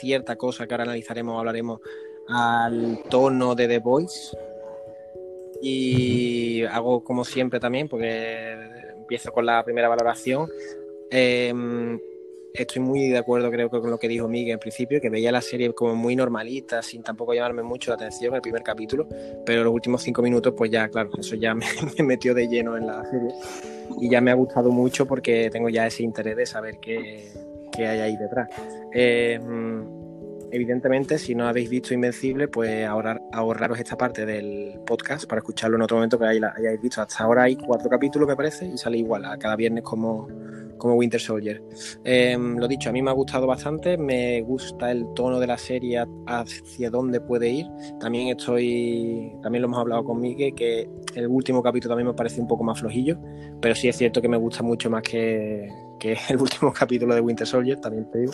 cierta cosa que ahora analizaremos, hablaremos al tono de The Voice. Y hago como siempre también, porque empiezo con la primera valoración. Em, estoy muy de acuerdo, creo que con lo que dijo Miguel en principio, que veía la serie como muy normalita, sin tampoco llamarme mucho la atención el primer capítulo, pero los últimos cinco minutos, pues ya, claro, eso ya me, metió de lleno en la serie y ya me ha gustado mucho porque tengo ya ese interés de saber qué, qué hay ahí detrás. Eh, evidentemente, si no habéis visto Invencible, pues ahorrar, ahorraros esta parte del podcast para escucharlo en otro momento que hayáis visto. Hasta ahora hay cuatro capítulos, me parece, y sale igual a cada viernes como, como Winter Soldier. Em, lo dicho, a mí me ha gustado bastante, me gusta el tono de la serie hacia dónde puede ir. También estoy, también lo hemos hablado con Miguel, que el último capítulo también me parece un poco más flojillo, pero sí es cierto que me gusta mucho más que, que el último capítulo de Winter Soldier, también te digo.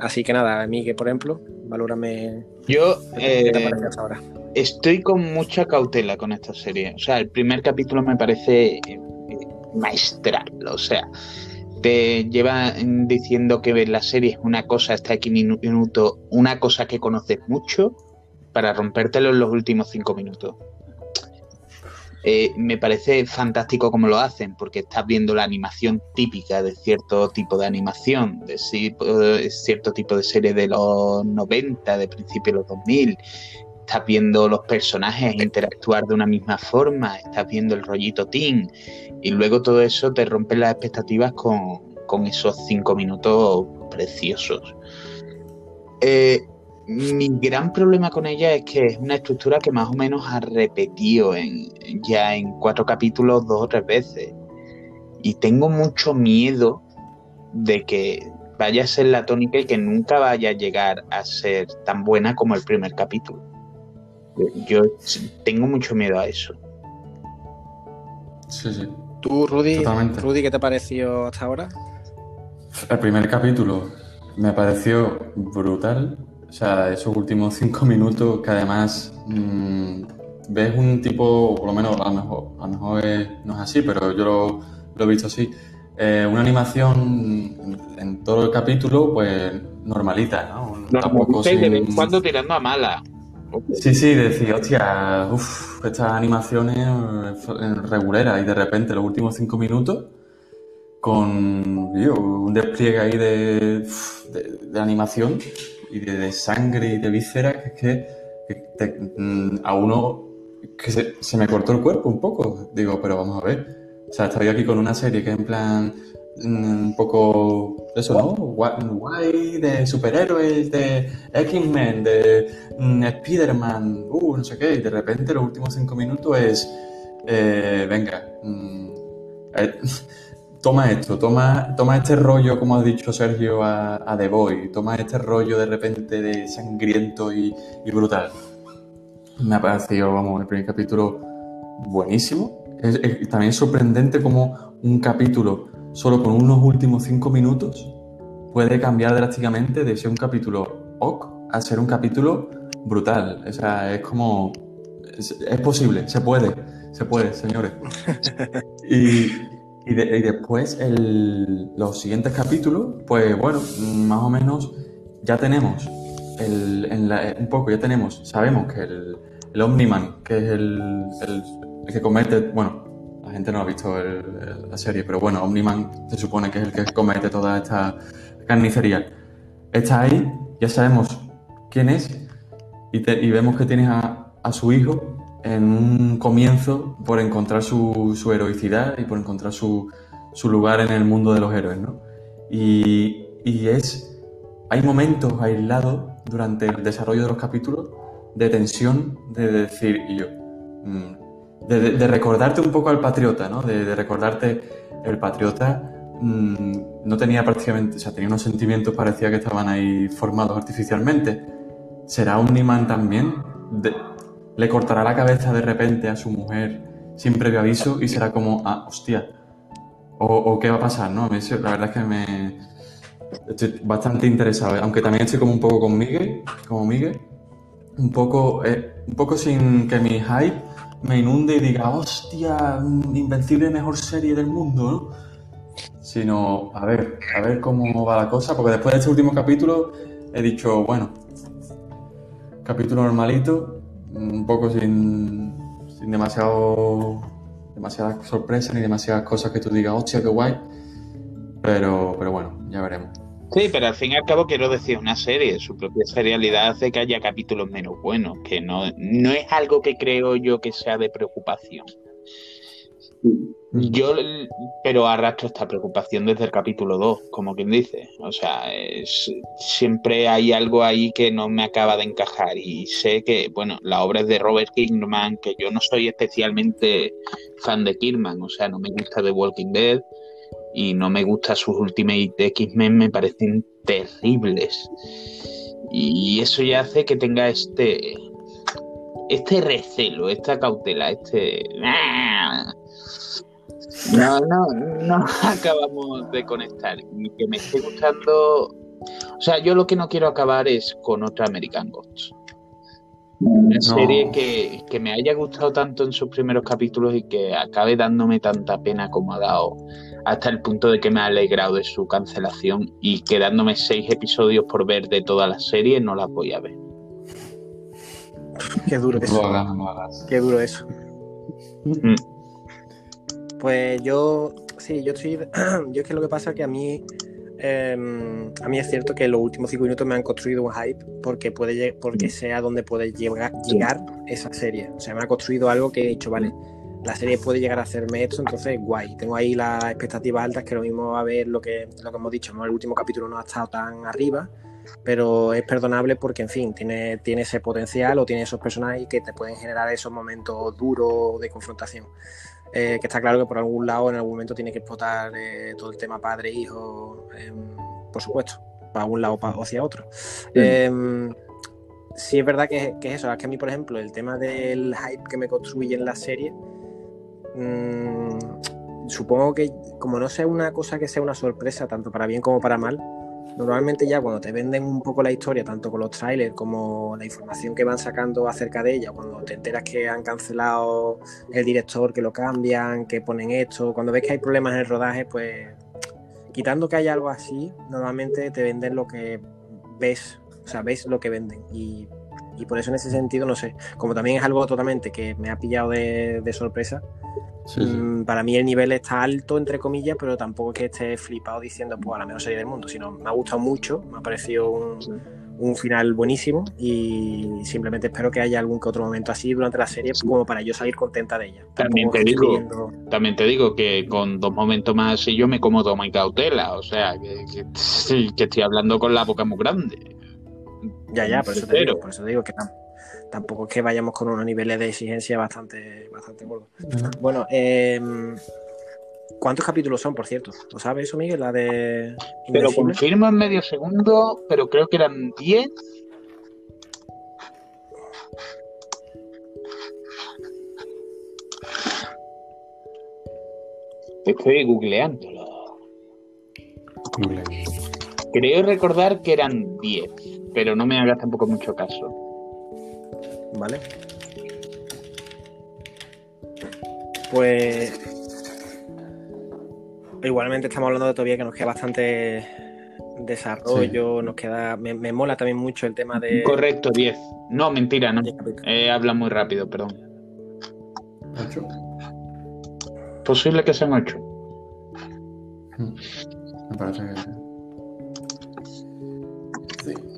Así que nada, Miguel, por ejemplo, valórame. Yo ¿qué te eh, ahora? Estoy con mucha cautela con esta serie. O sea, el primer capítulo me parece eh, maestral. O sea, te lleva diciendo que la serie es una cosa hasta aquí minuto, una cosa que conoces mucho, para rompértelo en los últimos cinco minutos. Eh, me parece fantástico como lo hacen, porque estás viendo la animación típica de cierto tipo de animación, de cierto tipo de serie de los 90, de principios de los 2000. Estás viendo los personajes interactuar de una misma forma, estás viendo el rollito teen, y luego todo eso te rompe las expectativas con, con esos cinco minutos preciosos. Eh, mi gran problema con ella es que es una estructura que más o menos ha repetido en, ya en cuatro capítulos dos o tres veces. Y tengo mucho miedo de que vaya a ser la tónica y que nunca vaya a llegar a ser tan buena como el primer capítulo. Yo tengo mucho miedo a eso. Sí, sí. ¿Tú, Rudy, Rudy, qué te pareció hasta ahora? El primer capítulo me pareció brutal o sea, esos últimos cinco minutos que además mmm, ves un tipo, por lo menos a lo mejor, a lo mejor no es así, pero yo lo, lo he visto así, eh, una animación en todo el capítulo, pues normalita, ¿no? Tampoco sin... de vez en cuando tirando a mala. Sí, sí, decía, hostia, uff, estas animaciones reguleras y de repente los últimos cinco minutos con un despliegue ahí de, de animación y de, sangre y de vísceras que es que, mm, a uno que se, me cortó el cuerpo un poco. Digo, pero vamos a ver. O sea, estoy aquí con una serie que en plan mm, un poco eso, ¿no? Guay, de superhéroes, de X-Men, de mm, Spider-Man, uh, no sé qué, y de repente los últimos cinco minutos es, eh, venga, eh, toma esto, toma, toma este rollo, como ha dicho Sergio a, The Boy, toma este rollo de repente de sangriento y, brutal. Me ha parecido, vamos, el primer capítulo buenísimo. Es, también sorprendente como un capítulo solo con unos últimos cinco minutos puede cambiar drásticamente de ser un capítulo ok a ser un capítulo brutal. O sea, es como... Es, es posible, se puede, se puede, señores. Y, y, después los siguientes capítulos, pues bueno, más o menos ya tenemos un poco, ya tenemos, sabemos que el, el Omniman, que es el, que comete, bueno, la gente no ha visto la serie, pero bueno, Omniman se supone que es el que comete toda esta carnicería. Está ahí, ya sabemos quién es y, y vemos que tienes a, a su hijo en un comienzo por encontrar su, su heroicidad y por encontrar su, su, lugar en el mundo de los héroes, ¿no? Y, y, es, hay momentos aislados durante el desarrollo de los capítulos de tensión, de decir, yo, mm, de, recordarte un poco al patriota, ¿no? De, recordarte, el patriota mmm, no tenía prácticamente, o sea, tenía unos sentimientos, parecía que estaban ahí formados artificialmente. ¿Será un Niman también? Le cortará la cabeza de repente a su mujer sin previo aviso y será como, ah, hostia. O, qué va a pasar, ¿no? La verdad es que me estoy bastante interesado, ¿eh? aunque también estoy como un poco con Miguel, como Miguel, un poco, eh, un poco sin que mi hype me inunde y diga, hostia, Invencible mejor serie del mundo, ¿no? Sino, a ver, a ver cómo va la cosa, porque después de este último capítulo he dicho, bueno, capítulo normalito, un poco sin, sin demasiado demasiadas sorpresas ni demasiadas cosas que tú digas, hostia, qué guay. Pero, pero bueno, ya veremos. Sí, pero al fin y al cabo quiero decir, una serie, su propia serialidad hace que haya capítulos menos buenos, que no, no es algo que creo yo que sea de preocupación. Yo, pero arrastro esta preocupación desde el capítulo 2, como quien dice. O sea, siempre hay algo ahí que no me acaba de encajar. Y sé que, bueno, la obra es de Robert Kirkman, que yo no soy especialmente fan de Kirkman. O sea, no me gusta The Walking Dead y no me gusta sus Ultimate X-Men, me parecen terribles. Y eso ya hace que tenga este. Este recelo, esta cautela, este. No, no, no acabamos de conectar. Y que me esté gustando. O sea, yo lo que no quiero acabar es con otra American Gods. Una no. serie que, que, me haya gustado tanto en sus primeros capítulos y que acabe dándome tanta pena como ha dado, hasta el punto de que me ha alegrado de su cancelación y quedándome seis episodios por ver de toda la serie, no las voy a ver. Qué duro eso. Qué duro eso. Mm. Pues yo, sí, yo estoy. Yo es que lo que pasa es que a mí. Eh, a mí es cierto que los últimos cinco minutos me han construido un hype porque puede porque sea donde puede llegar, llegar esa serie. O sea, me ha construido algo que he dicho, vale, la serie puede llegar a hacerme esto, entonces guay. Tengo ahí las expectativas altas, que lo mismo a ver lo que, lo que hemos dicho, ¿no? El último capítulo no ha estado tan arriba, pero es perdonable porque, en fin, tiene, tiene ese potencial o tiene esos personajes que te pueden generar esos momentos duros de confrontación. Eh, que está claro que por algún lado en algún momento tiene que explotar eh, todo el tema padre-hijo, eh, por supuesto, para un lado o hacia otro. Mm. sí es verdad que, que, es eso, es que a mí, por ejemplo, el tema del hype que me construye en la serie, mmm, supongo que como no sea una cosa que sea una sorpresa, tanto para bien como para mal, normalmente ya cuando te venden un poco la historia, tanto con los trailers como la información que van sacando acerca de ella, cuando te enteras que han cancelado el director, que lo cambian, que ponen esto, cuando ves que hay problemas en el rodaje, pues quitando que haya algo así, normalmente te venden lo que ves, o sea, ves lo que venden. Y, y por eso en ese sentido, no sé, como también es algo totalmente que me ha pillado de, de sorpresa, Sí, sí. Para mí el nivel está alto, entre comillas, pero tampoco es que esté flipado diciendo, pues, a la mejor serie del mundo, sino me ha gustado mucho, me ha parecido un, sí. un, final buenísimo y simplemente espero que haya algún que otro momento así durante la serie como para yo salir contenta de ella. También te, digo, viendo... también te digo que con dos momentos más así yo me como toma y cautela, o sea, que, que, que, estoy hablando con la boca muy grande. Ya, ya, por eso te digo, por eso digo que tampoco tampoco es que vayamos con unos niveles de exigencia bastante, bastante gordos. Uh -huh. Bueno, eh, ¿cuántos capítulos son, por cierto? ¿Lo sabes eso, Miguel? La de. Te lo confirmo en medio segundo, pero creo que eran 10. Estoy googleándolo. Creo recordar que eran 10, pero no me hagas tampoco mucho caso. ¿Vale? Pues igualmente estamos hablando de todavía que nos queda bastante desarrollo, sí. nos queda, me, me, mola también mucho el tema de... Correcto, 10. No, mentira, no. Eh, habla muy rápido, perdón. ¿Ocho? Posible que sean 8. Me parece que...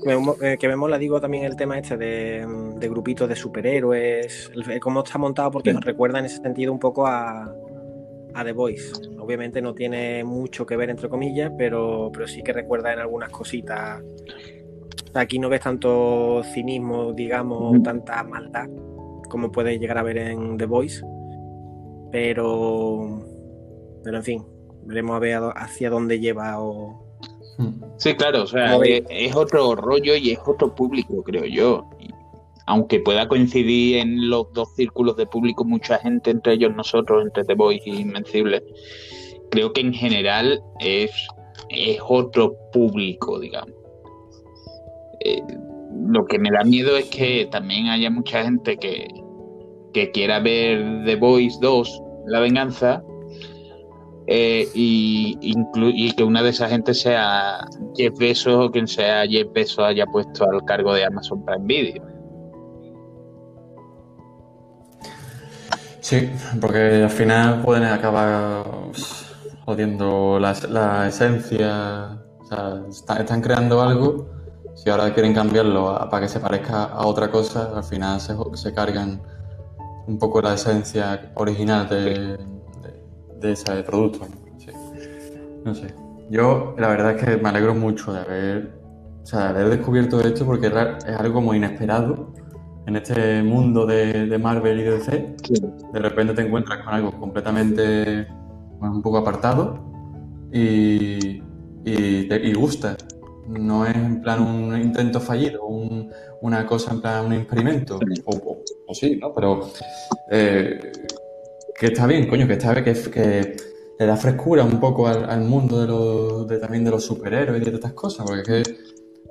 Sí. eh, que vemos, la digo también el tema este de, de grupitos de superhéroes, cómo está montado, porque nos recuerda en ese sentido un poco a, a The Voice. Obviamente no tiene mucho que ver, entre comillas, pero, pero sí que recuerda en algunas cositas. Aquí no ves tanto cinismo, digamos, tanta maldad como puede llegar a ver en The Voice. Pero, pero en fin, veremos a ver hacia dónde lleva o... Sí, claro, o sea, es, otro rollo y es otro público, creo yo. aunque pueda coincidir en los dos círculos de público mucha gente, entre ellos nosotros, entre The Voice y Invencible, creo que en general es, es otro público, digamos. Eh, lo que me da miedo es que también haya mucha gente que, que quiera ver The Voice 2, La Venganza, eh, y, que una de esas gente sea Jeff Bezos o quien sea Jeff Bezos haya puesto al cargo de Amazon Prime Video. Sí, porque al final pueden acabar jodiendo la, esencia. O sea, están creando algo. Si ahora quieren cambiarlo para que se parezca a otra cosa, al final se, se cargan un poco la esencia original de, de, ese producto. No sé. Yo la verdad es que me alegro mucho de haber, o haber descubierto esto porque es algo muy inesperado en este mundo de, Marvel y de DC. De repente te encuentras con algo completamente pues, un poco apartado y, y, gusta. No es en plan un intento fallido, una cosa en plan un experimento. O, o, sí, ¿no? Pero eh, que está bien, coño, que está que, que le da frescura un poco al, mundo de, los, de, también de los superhéroes y de estas cosas, porque es que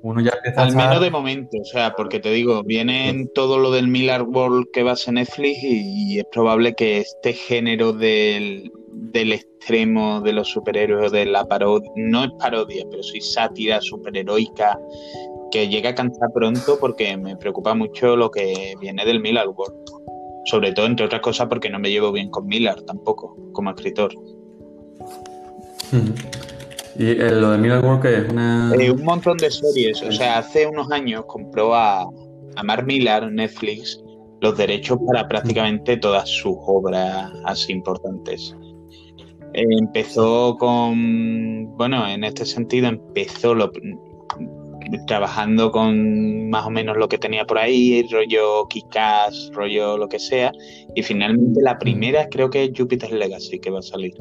uno ya empieza Al menos de momento, o sea, porque te digo, viene todo lo del Miller World que va a ser Netflix y, es probable que este género del, del extremo de los superhéroes, de la parodia, no es parodia, pero sí sátira superheroica, que llegue a cansar pronto porque me preocupa mucho lo que viene del Miller World. Sobre todo, entre otras cosas, porque no me llevo bien con Miller tampoco, como escritor. ¿Y eh, lo de Miller World que es una...? Eh, un montón de series. O sea, hace unos años compró a, a Mark Millar, Netflix, los derechos para prácticamente todas sus obras así importantes. Eh, empezó con, bueno, en este sentido empezó lo, trabajando con más o menos lo que tenía por ahí, rollo Kikas, rollo lo que sea, y finalmente la primera creo que es Jupiter's Legacy que va a salir.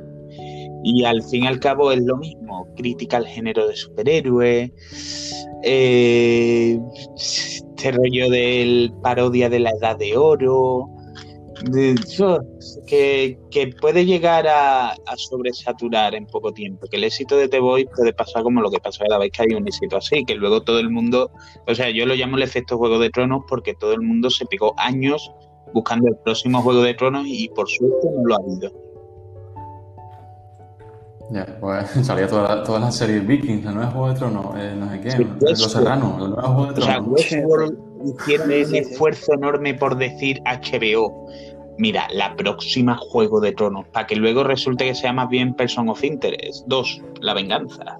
Y al fin y al cabo es lo mismo, crítica al género de superhéroe, eh, este rollo del parodia de la edad de oro, que, puede llegar a, sobresaturar en poco tiempo, que el éxito de The Voice puede pasar como lo que pasó la vez que hay un éxito así, que luego todo el mundo, o sea, yo lo llamo el efecto Juego de Tronos porque todo el mundo se pegó años buscando el próximo Juego de Tronos y por suerte no lo ha habido. Ya, pues salía todas toda las series Vikings, el nuevo Juego de Tronos, eh, no sé qué, Los Serranos, el nuevo Juego de Tronos. O sea, Westworld hicieron un esfuerzo enorme por decir HBO. Mira, la próxima Juego de Tronos, para que luego resulte que sea más bien Person of Interest. Dos, La Venganza.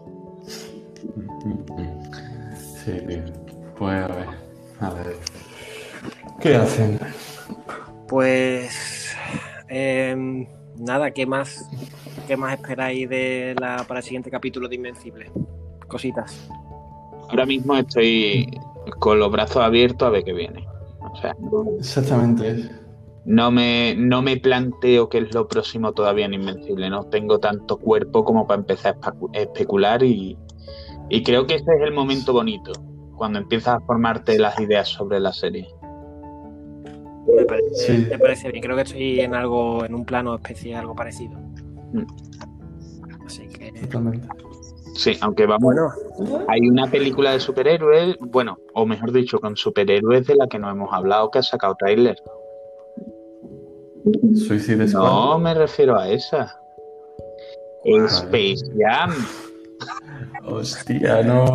Sí, bien. Pues a ver, a ver. ¿Qué hacen? Pues... Eh nada, ¿qué más, qué más esperáis de la, para el siguiente capítulo de Invencible? Cositas. Ahora mismo estoy con los brazos abiertos a ver qué viene. Exactamente. No me, no me planteo qué es lo próximo todavía en Invencible. No tengo tanto cuerpo como para empezar a especular y, y creo que este es el momento bonito, cuando empiezas a formarte las ideas sobre la serie. Me parece, bien. Creo que estoy en algo, en un plano especial, algo parecido. Mm. Así que. Sí, aunque vamos. Hay una película de superhéroes, bueno, o mejor dicho, con superhéroes de la que no hemos hablado, que ha sacado trailer. Suicide Squad. No, me refiero a esa. Space Jam. Hostia, no.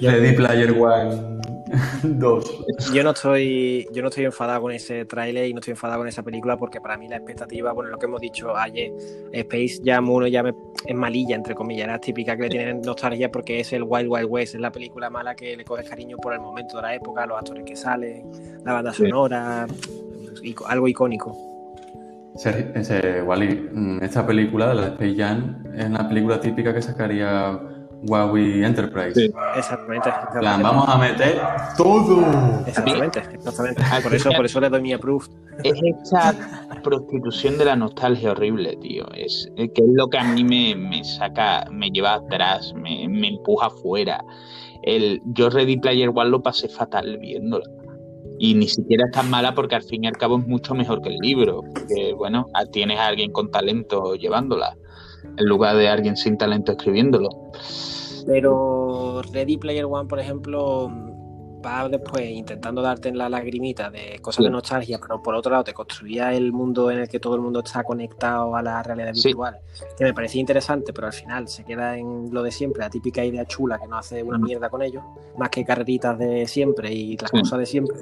Ready Player One. Dos. Yo no estoy, yo no estoy enfadado con ese tráiler y no estoy enfadado con esa película porque para mí la expectativa, bueno, lo que hemos dicho ayer, Space Jam 1 ya me- es malilla, entre comillas, era típica que le tienen nostalgia porque es el Wild Wild West, es la película mala que le coges cariño por el momento de la época, los actores que salen, la banda Sí. sonora, algo icónico. Sergio- ese, Wally, mm, esta película, la de Space Jam, es una película típica que sacaría Huawei Enterprise. Sí. Exactamente. En plan, vamos a meter todo. Exactamente, exactamente. Por eso, por eso le doy mi approve. Es esa prostitución de la nostalgia horrible, tío. Es, es que es lo que a mí me, me saca, me lleva atrás, me, me empuja afuera. El, yo Ready Player One lo pasé fatal viéndola. Y ni siquiera es tan mala porque al fin y al cabo es mucho mejor que el libro. Porque, bueno, tienes a alguien con talento llevándola, en lugar de alguien sin talento escribiéndolo. Pero Ready Player One, por ejemplo, va después intentando darte la lagrimita de cosas de nostalgia, pero por otro lado te construía el mundo en el que todo el mundo está conectado a la realidad Sí. virtual, que me parecía interesante, pero al final se queda en lo de siempre, la típica idea chula que no hace una mierda con ello, más que carreritas de siempre y las Sí. cosas de siempre.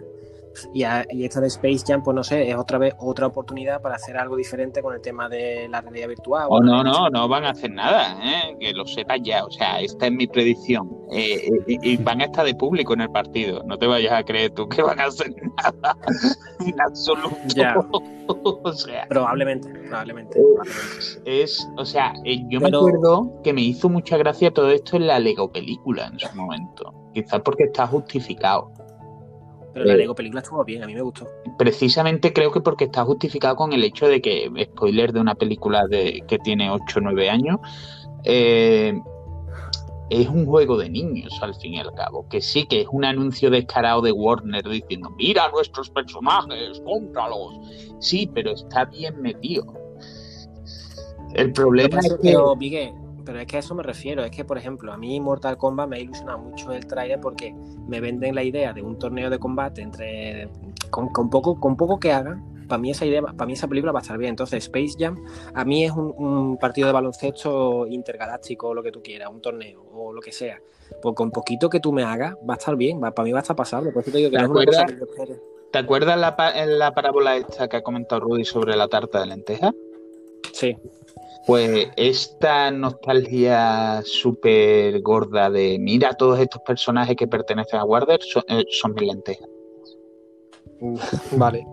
Y, a- y esta de Space Jam, pues no sé, es otra vez otra oportunidad para hacer algo diferente con el tema de la realidad virtual. Oh, no, no, no van a hacer nada, ¿eh? que lo sepas ya. O sea, esta es mi predicción. Eh, eh, y van a estar de público en el partido. No te vayas a creer tú que van a hacer nada en absoluto. Ya. o sea, Probablemente, probablemente. Eh, probablemente. es, o sea, eh, yo Pero- me acuerdo que me hizo mucha gracia todo esto en la Lego película en su momento. Quizás porque está justificado. Pero la eh, Lego película estuvo bien, a mí me gustó. Precisamente creo que porque está justificado con el hecho de que, spoiler de una película de, que tiene 8 o 9 años, eh, es un juego de niños al fin y al cabo. Que sí, que es un anuncio descarado de Warner diciendo, mira a nuestros personajes, cómpralos. Sí, pero está bien metido. El problema es que... pero, Miguel, pero es que a eso me refiero. Es que, por ejemplo, a mí Mortal Kombat me ha ilusionado mucho el trailer porque me venden la idea de un torneo de combate entre con, con poco con poco que hagan. Para mí esa idea, para mí esa película va a estar bien. Entonces, Space Jam a mí es un, un partido de baloncesto intergaláctico, o lo que tú quieras, un torneo o lo que sea. Pues con poquito que tú me hagas, va a estar bien. Va, para mí va a estar pasable. Por eso te digo que ¿De no es una cosa acuerdo? que yo. ¿Te acuerdas la, pa- la parábola esta que ha comentado Rudy sobre la tarta de lentejas? Sí. Pues esta nostalgia súper gorda de mira todos estos personajes que pertenecen a Warner son, eh, son mis lentejas. Vale.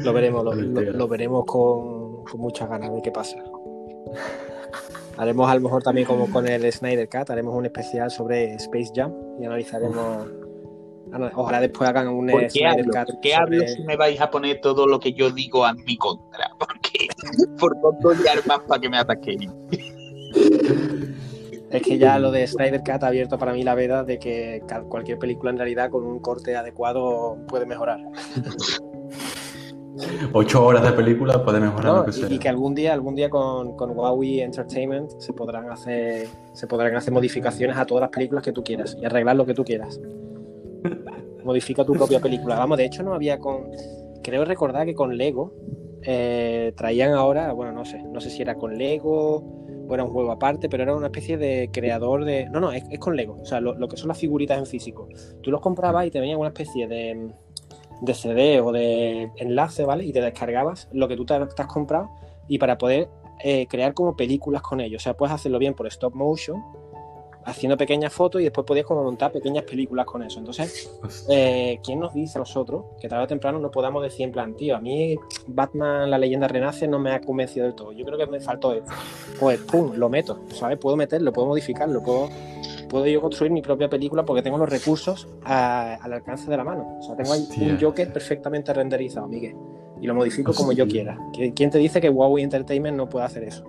Lo veremos, lo, lo- lo veremos con, con muchas ganas de qué pasa. Haremos a lo mejor también como con el Snyder Cut, haremos un especial sobre Space Jam y analizaremos. Ojalá después hagan un ¿Por qué Snyder hablo? ¿Por qué sobre- hablo si me vais a poner todo lo que yo digo a mi contra? Porque por tanto y armas para que me ataquen. Es que ya lo de Snyder Cut ha abierto para mí la veda de que cualquier película en realidad con un corte adecuado puede mejorar. Ocho horas de película puede mejorar ¿no? lo que sea. y, y que algún día, algún día con, con Huawei Entertainment se podrán hacer, se podrán hacer modificaciones a todas las películas que tú quieras y arreglar lo que tú quieras. Modifica tu propia película. Vamos, de hecho no había con. Creo recordar que con Lego eh, traían ahora, bueno, no sé, no sé si era con Lego o era un juego aparte, pero era una especie de creador de. No, no, es, con Lego. O sea, lo, que son las figuritas en físico. Tú los comprabas y te venía una especie de, de CD o de enlace, ¿vale? Y te descargabas lo que tú te, te has comprado y para poder eh, crear como películas con ellos. O sea, puedes hacerlo bien por stop motion, haciendo pequeñas fotos y después podías como montar pequeñas películas con eso. Entonces, eh, ¿quién nos dice a nosotros que tarde o temprano no podamos decir en plan, tío, a mí Batman, la leyenda renace, no me ha convencido del todo. Yo creo que me faltó esto. Pues, pum, lo meto, ¿sabes? Puedo meterlo, puedo modificarlo, puedo, puedo yo construir mi propia película porque tengo los recursos a- al alcance de la mano. O sea, tengo Hostia. un Joker perfectamente renderizado, Miguel. Y lo modifico como yo quiera. ¿Qui- ¿Quién te dice que Huawei Entertainment no puede hacer eso?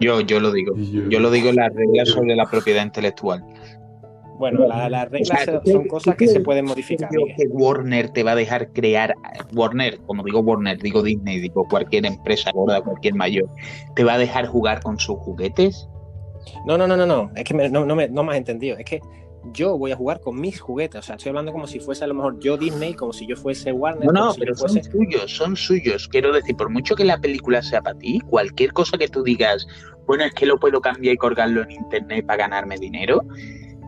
Yo, yo lo digo. Yo lo digo en las reglas sobre la propiedad intelectual. Bueno, la- las reglas O sea, son- ¿tú son qué- cosas que se pueden modificar, Creo que Warner te va a dejar crear Warner, como digo Warner, digo Disney, digo cualquier empresa gorda, cualquier mayor, te va a dejar jugar con sus juguetes. No, no, no, no, no. Es que me- no, no me, no me has entendido. Es que yo voy a jugar con mis juguetes. O sea, estoy hablando como si fuese a lo mejor yo Disney, como si yo fuese Warner. No, no, si pero son fuese... suyos, son suyos. Quiero decir, por mucho que la película sea para ti, cualquier cosa que tú digas, bueno, es que lo puedo cambiar y colgarlo en internet para ganarme dinero,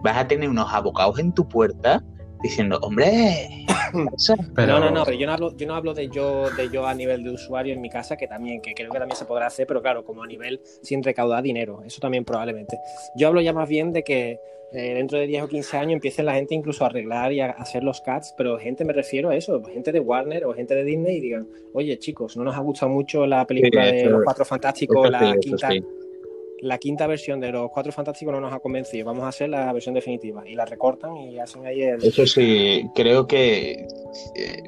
vas a tener unos abogados en tu puerta diciendo, hombre, no, no, no, pero yo no hablo, yo no hablo de yo, de yo a nivel de usuario en mi casa, que también, que creo que también se podrá hacer, pero claro, como a nivel sin recaudar dinero, eso también probablemente. Yo hablo ya más bien de que eh, dentro de 10 o 15 años empiece la gente incluso a arreglar y a hacer los cuts, pero gente me refiero a eso, gente de Warner o gente de Disney y digan, oye chicos, no nos ha gustado mucho la película de Los Cuatro Fantásticos, la quinta, la quinta versión de Los Cuatro Fantásticos no nos ha convencido, vamos a hacer la versión definitiva y la recortan y hacen ahí el... Eso sí, creo que... Eh,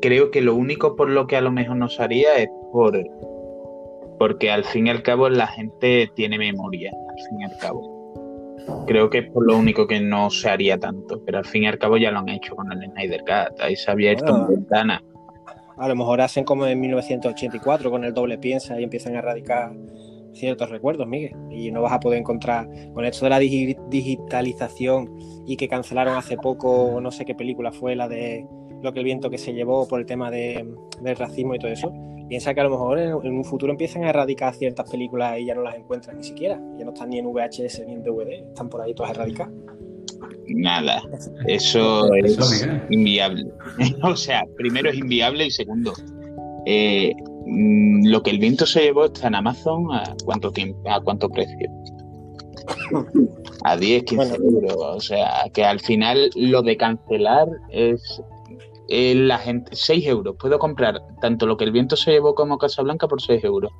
creo que lo único por lo que a lo mejor nos haría es por... Porque al fin y al cabo la gente tiene memoria, al fin y al cabo Creo que es por lo único que no se haría tanto, pero al fin y al cabo ya lo han hecho con el Snyder Cut, ahí se ha abierto una ventana. A lo mejor hacen como en 1984 con el doble piensa y empiezan a erradicar ciertos recuerdos, Miguel. Y no vas a poder encontrar con esto de la digitalización y que cancelaron hace poco, no sé qué película fue, la de lo que el viento que se llevó por el tema de, del racismo y todo eso piensa que a lo mejor en, un futuro empiezan a erradicar ciertas películas y ya no las encuentran ni siquiera. Ya no están ni en VHS ni en DVD, están por ahí todas erradicadas. Nada, eso es inviable. o sea, primero es inviable y segundo, eh, mm, lo que el viento se llevó está en Amazon a cuánto tiempo, a cuánto precio. a 10, 15 euros. O sea, que al final lo de cancelar es eh, la gente, 6 euros. Puedo comprar tanto lo que el viento se llevó como Casablanca por 6 euros.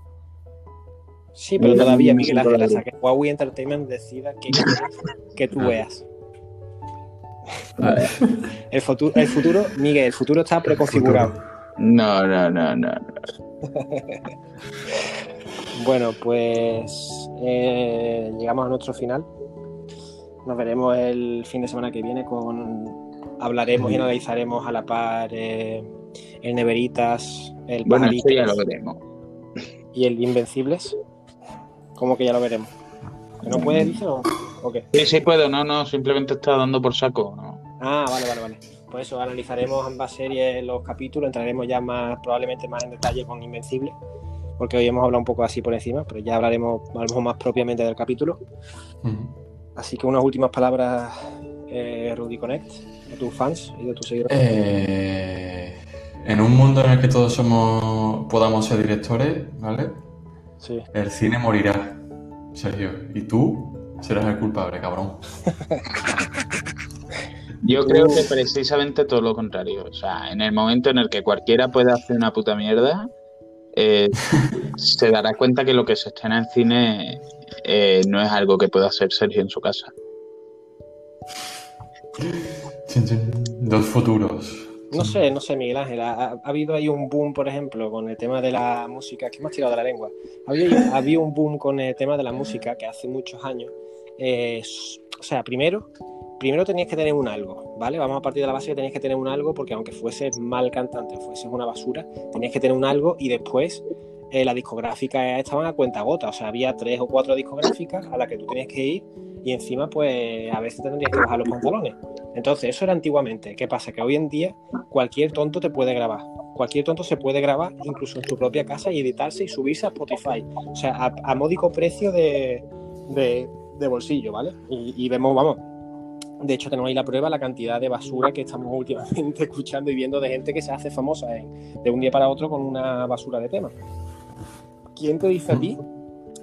Sí, pero todavía Miguel Ángel hasta que Huawei Entertainment decida que, que tú veas. El futuro, el futuro, Miguel, el futuro está preconfigurado. No, no, no, no. bueno, pues eh, llegamos a nuestro final. Nos veremos el fin de semana que viene con hablaremos y analizaremos a la par eh, el Neveritas, el bueno, ya lo veremos. y el Invencibles. ¿Cómo que ya lo veremos? ¿No puedes, dice o, qué? Sí, sí puedo, no, no, simplemente está dando por saco. Ah, vale, vale, vale. Pues eso, analizaremos ambas series, los capítulos, entraremos ya más, probablemente más en detalle con Invencible, porque hoy hemos hablado un poco así por encima, pero ya hablaremos a más propiamente del capítulo. Así que unas últimas palabras, eh, Rudy Connect de tus fans y de tus seguidores? Eh, en un mundo en el que todos somos podamos ser directores, ¿vale? Sí. El cine morirá, Sergio. Y tú serás el culpable, cabrón. Yo creo que precisamente todo lo contrario. O sea, en el momento en el que cualquiera puede hacer una puta mierda, eh, se dará cuenta que lo que se estrena en cine eh, no es algo que pueda hacer Sergio en su casa. Dos futuros. No sé, no sé, Miguel Ángel. Ha, habido ahí un boom, por ejemplo, con el tema de la música. que me has tirado de la lengua? Ha habido, un boom con el tema de la música que hace muchos años. Eh, o sea, primero, primero tenías que tener un algo, ¿vale? Vamos a partir de la base que tenías que tener un algo, porque aunque fueses mal cantante o fueses una basura, tenías que tener un algo y después eh, las discográficas estaban a cuenta gota. O sea, había tres o cuatro discográficas a las que tú tenías que ir y encima, pues a veces tendrías que bajar los pantalones. Entonces, eso era antiguamente. ¿Qué pasa? Que hoy en día cualquier tonto te puede grabar. Cualquier tonto se puede grabar incluso en tu propia casa y editarse y subirse a Spotify. O sea, a, módico precio de, bolsillo, ¿vale? Y, vemos, vamos, de hecho, tenemos ahí la prueba, la cantidad de basura que estamos últimamente escuchando y viendo de gente que se hace famosa de un día para otro con una basura de tema. ¿Quién te dice a ti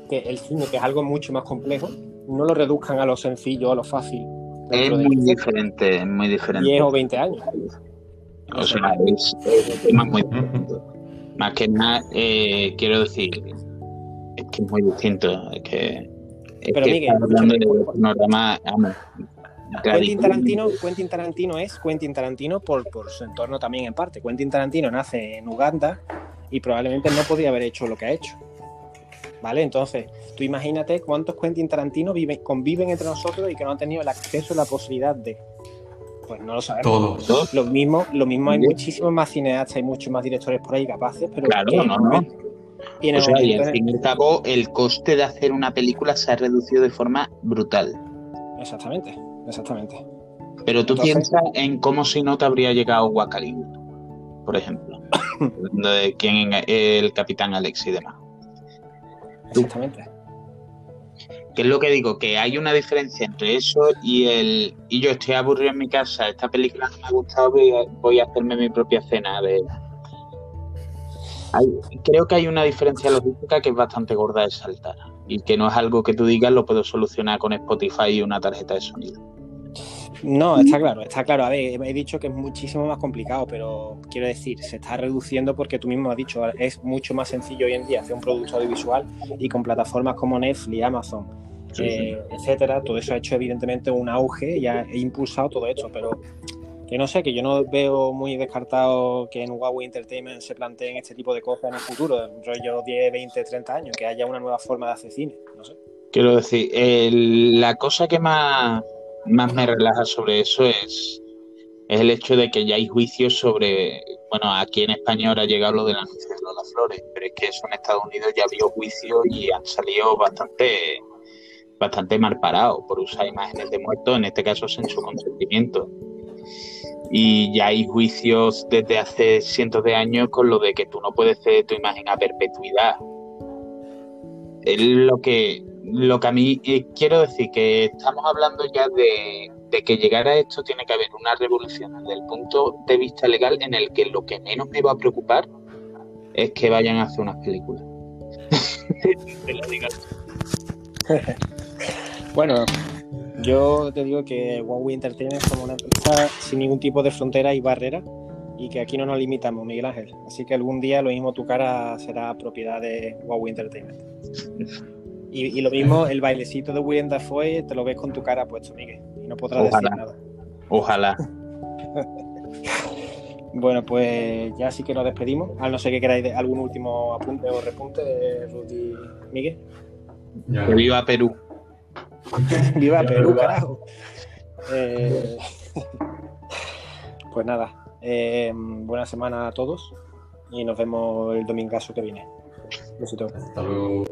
que el cine, que es algo mucho más complejo, no lo reduzcan a lo sencillo, a lo fácil? Es muy diferente, es muy diferente. 10 o 20 años. O sea, es, tema muy Más que nada, eh, quiero decir, es que es muy distinto. Es que. Es Pero Miguel, hablando de panorama, Quentin Tarantino, Quentin Tarantino es Quentin Tarantino por, por su entorno también en parte. Quentin Tarantino nace en Uganda y probablemente no podía haber hecho lo que ha hecho. ¿Vale? Entonces, tú imagínate cuántos Quentin Tarantino viven, conviven entre nosotros y que no han tenido el acceso, la posibilidad de. Pues no lo sabemos. Todos. Lo mismo, lo mismo hay muchísimos más cineastas y muchos más directores por ahí capaces, pero. Claro, no, no. Y en, el fin y al cabo, el coste de hacer una película se ha reducido de forma brutal. Exactamente, exactamente. Pero tú piensas en cómo si no te habría llegado Wakalim, por ejemplo. de quién el capitán Alex y demás. Exactamente. Que es lo que digo, que hay una diferencia entre eso y el y yo estoy aburrido en mi casa, esta película no me ha gustado, voy a, voy a hacerme mi propia cena de hay- creo que hay una diferencia logística que es bastante gorda de saltar y que no es algo que tú digas lo puedo solucionar con Spotify y una tarjeta de sonido. No, está claro, está claro. A ver, he dicho que es muchísimo más complicado, pero quiero decir, se está reduciendo porque tú mismo has dicho, es mucho más sencillo hoy en día hacer un producto audiovisual y con plataformas como Netflix, Amazon, Sí, eh, etcétera, todo eso ha hecho evidentemente un auge y ha impulsado todo esto, pero que no sé, que yo no veo muy descartado que en Huawei Entertainment se planteen este tipo de cosas en el futuro, rollo 10, 20, 30 años, que haya una nueva forma de hacer cine, no sé. Quiero decir, el- la cosa que más, más me relaja sobre eso es, es el hecho de que ya hay juicios sobre, bueno, aquí en España ahora ha llegado lo del anuncio de Lola Flores, pero es que eso en Estados Unidos ya habido juicios y han salido bastante, bastante mal parados por usar imágenes de muertos, en este caso sin su consentimiento. Y ya hay juicios desde hace cientos de años con lo de que tú no puedes ceder tu imagen a perpetuidad. Es lo que, lo que a mí eh, quiero decir que estamos hablando ya de, de que llegar a esto tiene que haber una revolución desde el punto de vista legal en el que lo que menos me va a preocupar es que vayan a hacer unas películas. Bueno, yo te digo que Huawei Entertainment es como una empresa sin ningún tipo de frontera y barrera y que aquí no nos limitamos, Miguel Ángel. Así que algún día lo mismo tu cara será propiedad de Huawei Entertainment. Y, y lo mismo, el bailecito de William Dafoe te lo ves con tu cara puesto, Miguel, y no podrás Ojalá. decir nada. Ojalá. Bueno, pues ya sí que nos despedimos. A no ser que queráis algún último apunte o repunte, Rudy Miguel. Ya. Que viva Perú. Viva Perú, carajo. Eh, pues nada, eh, buena semana a todos y nos vemos el domingazo que viene. Besito. Hasta luego.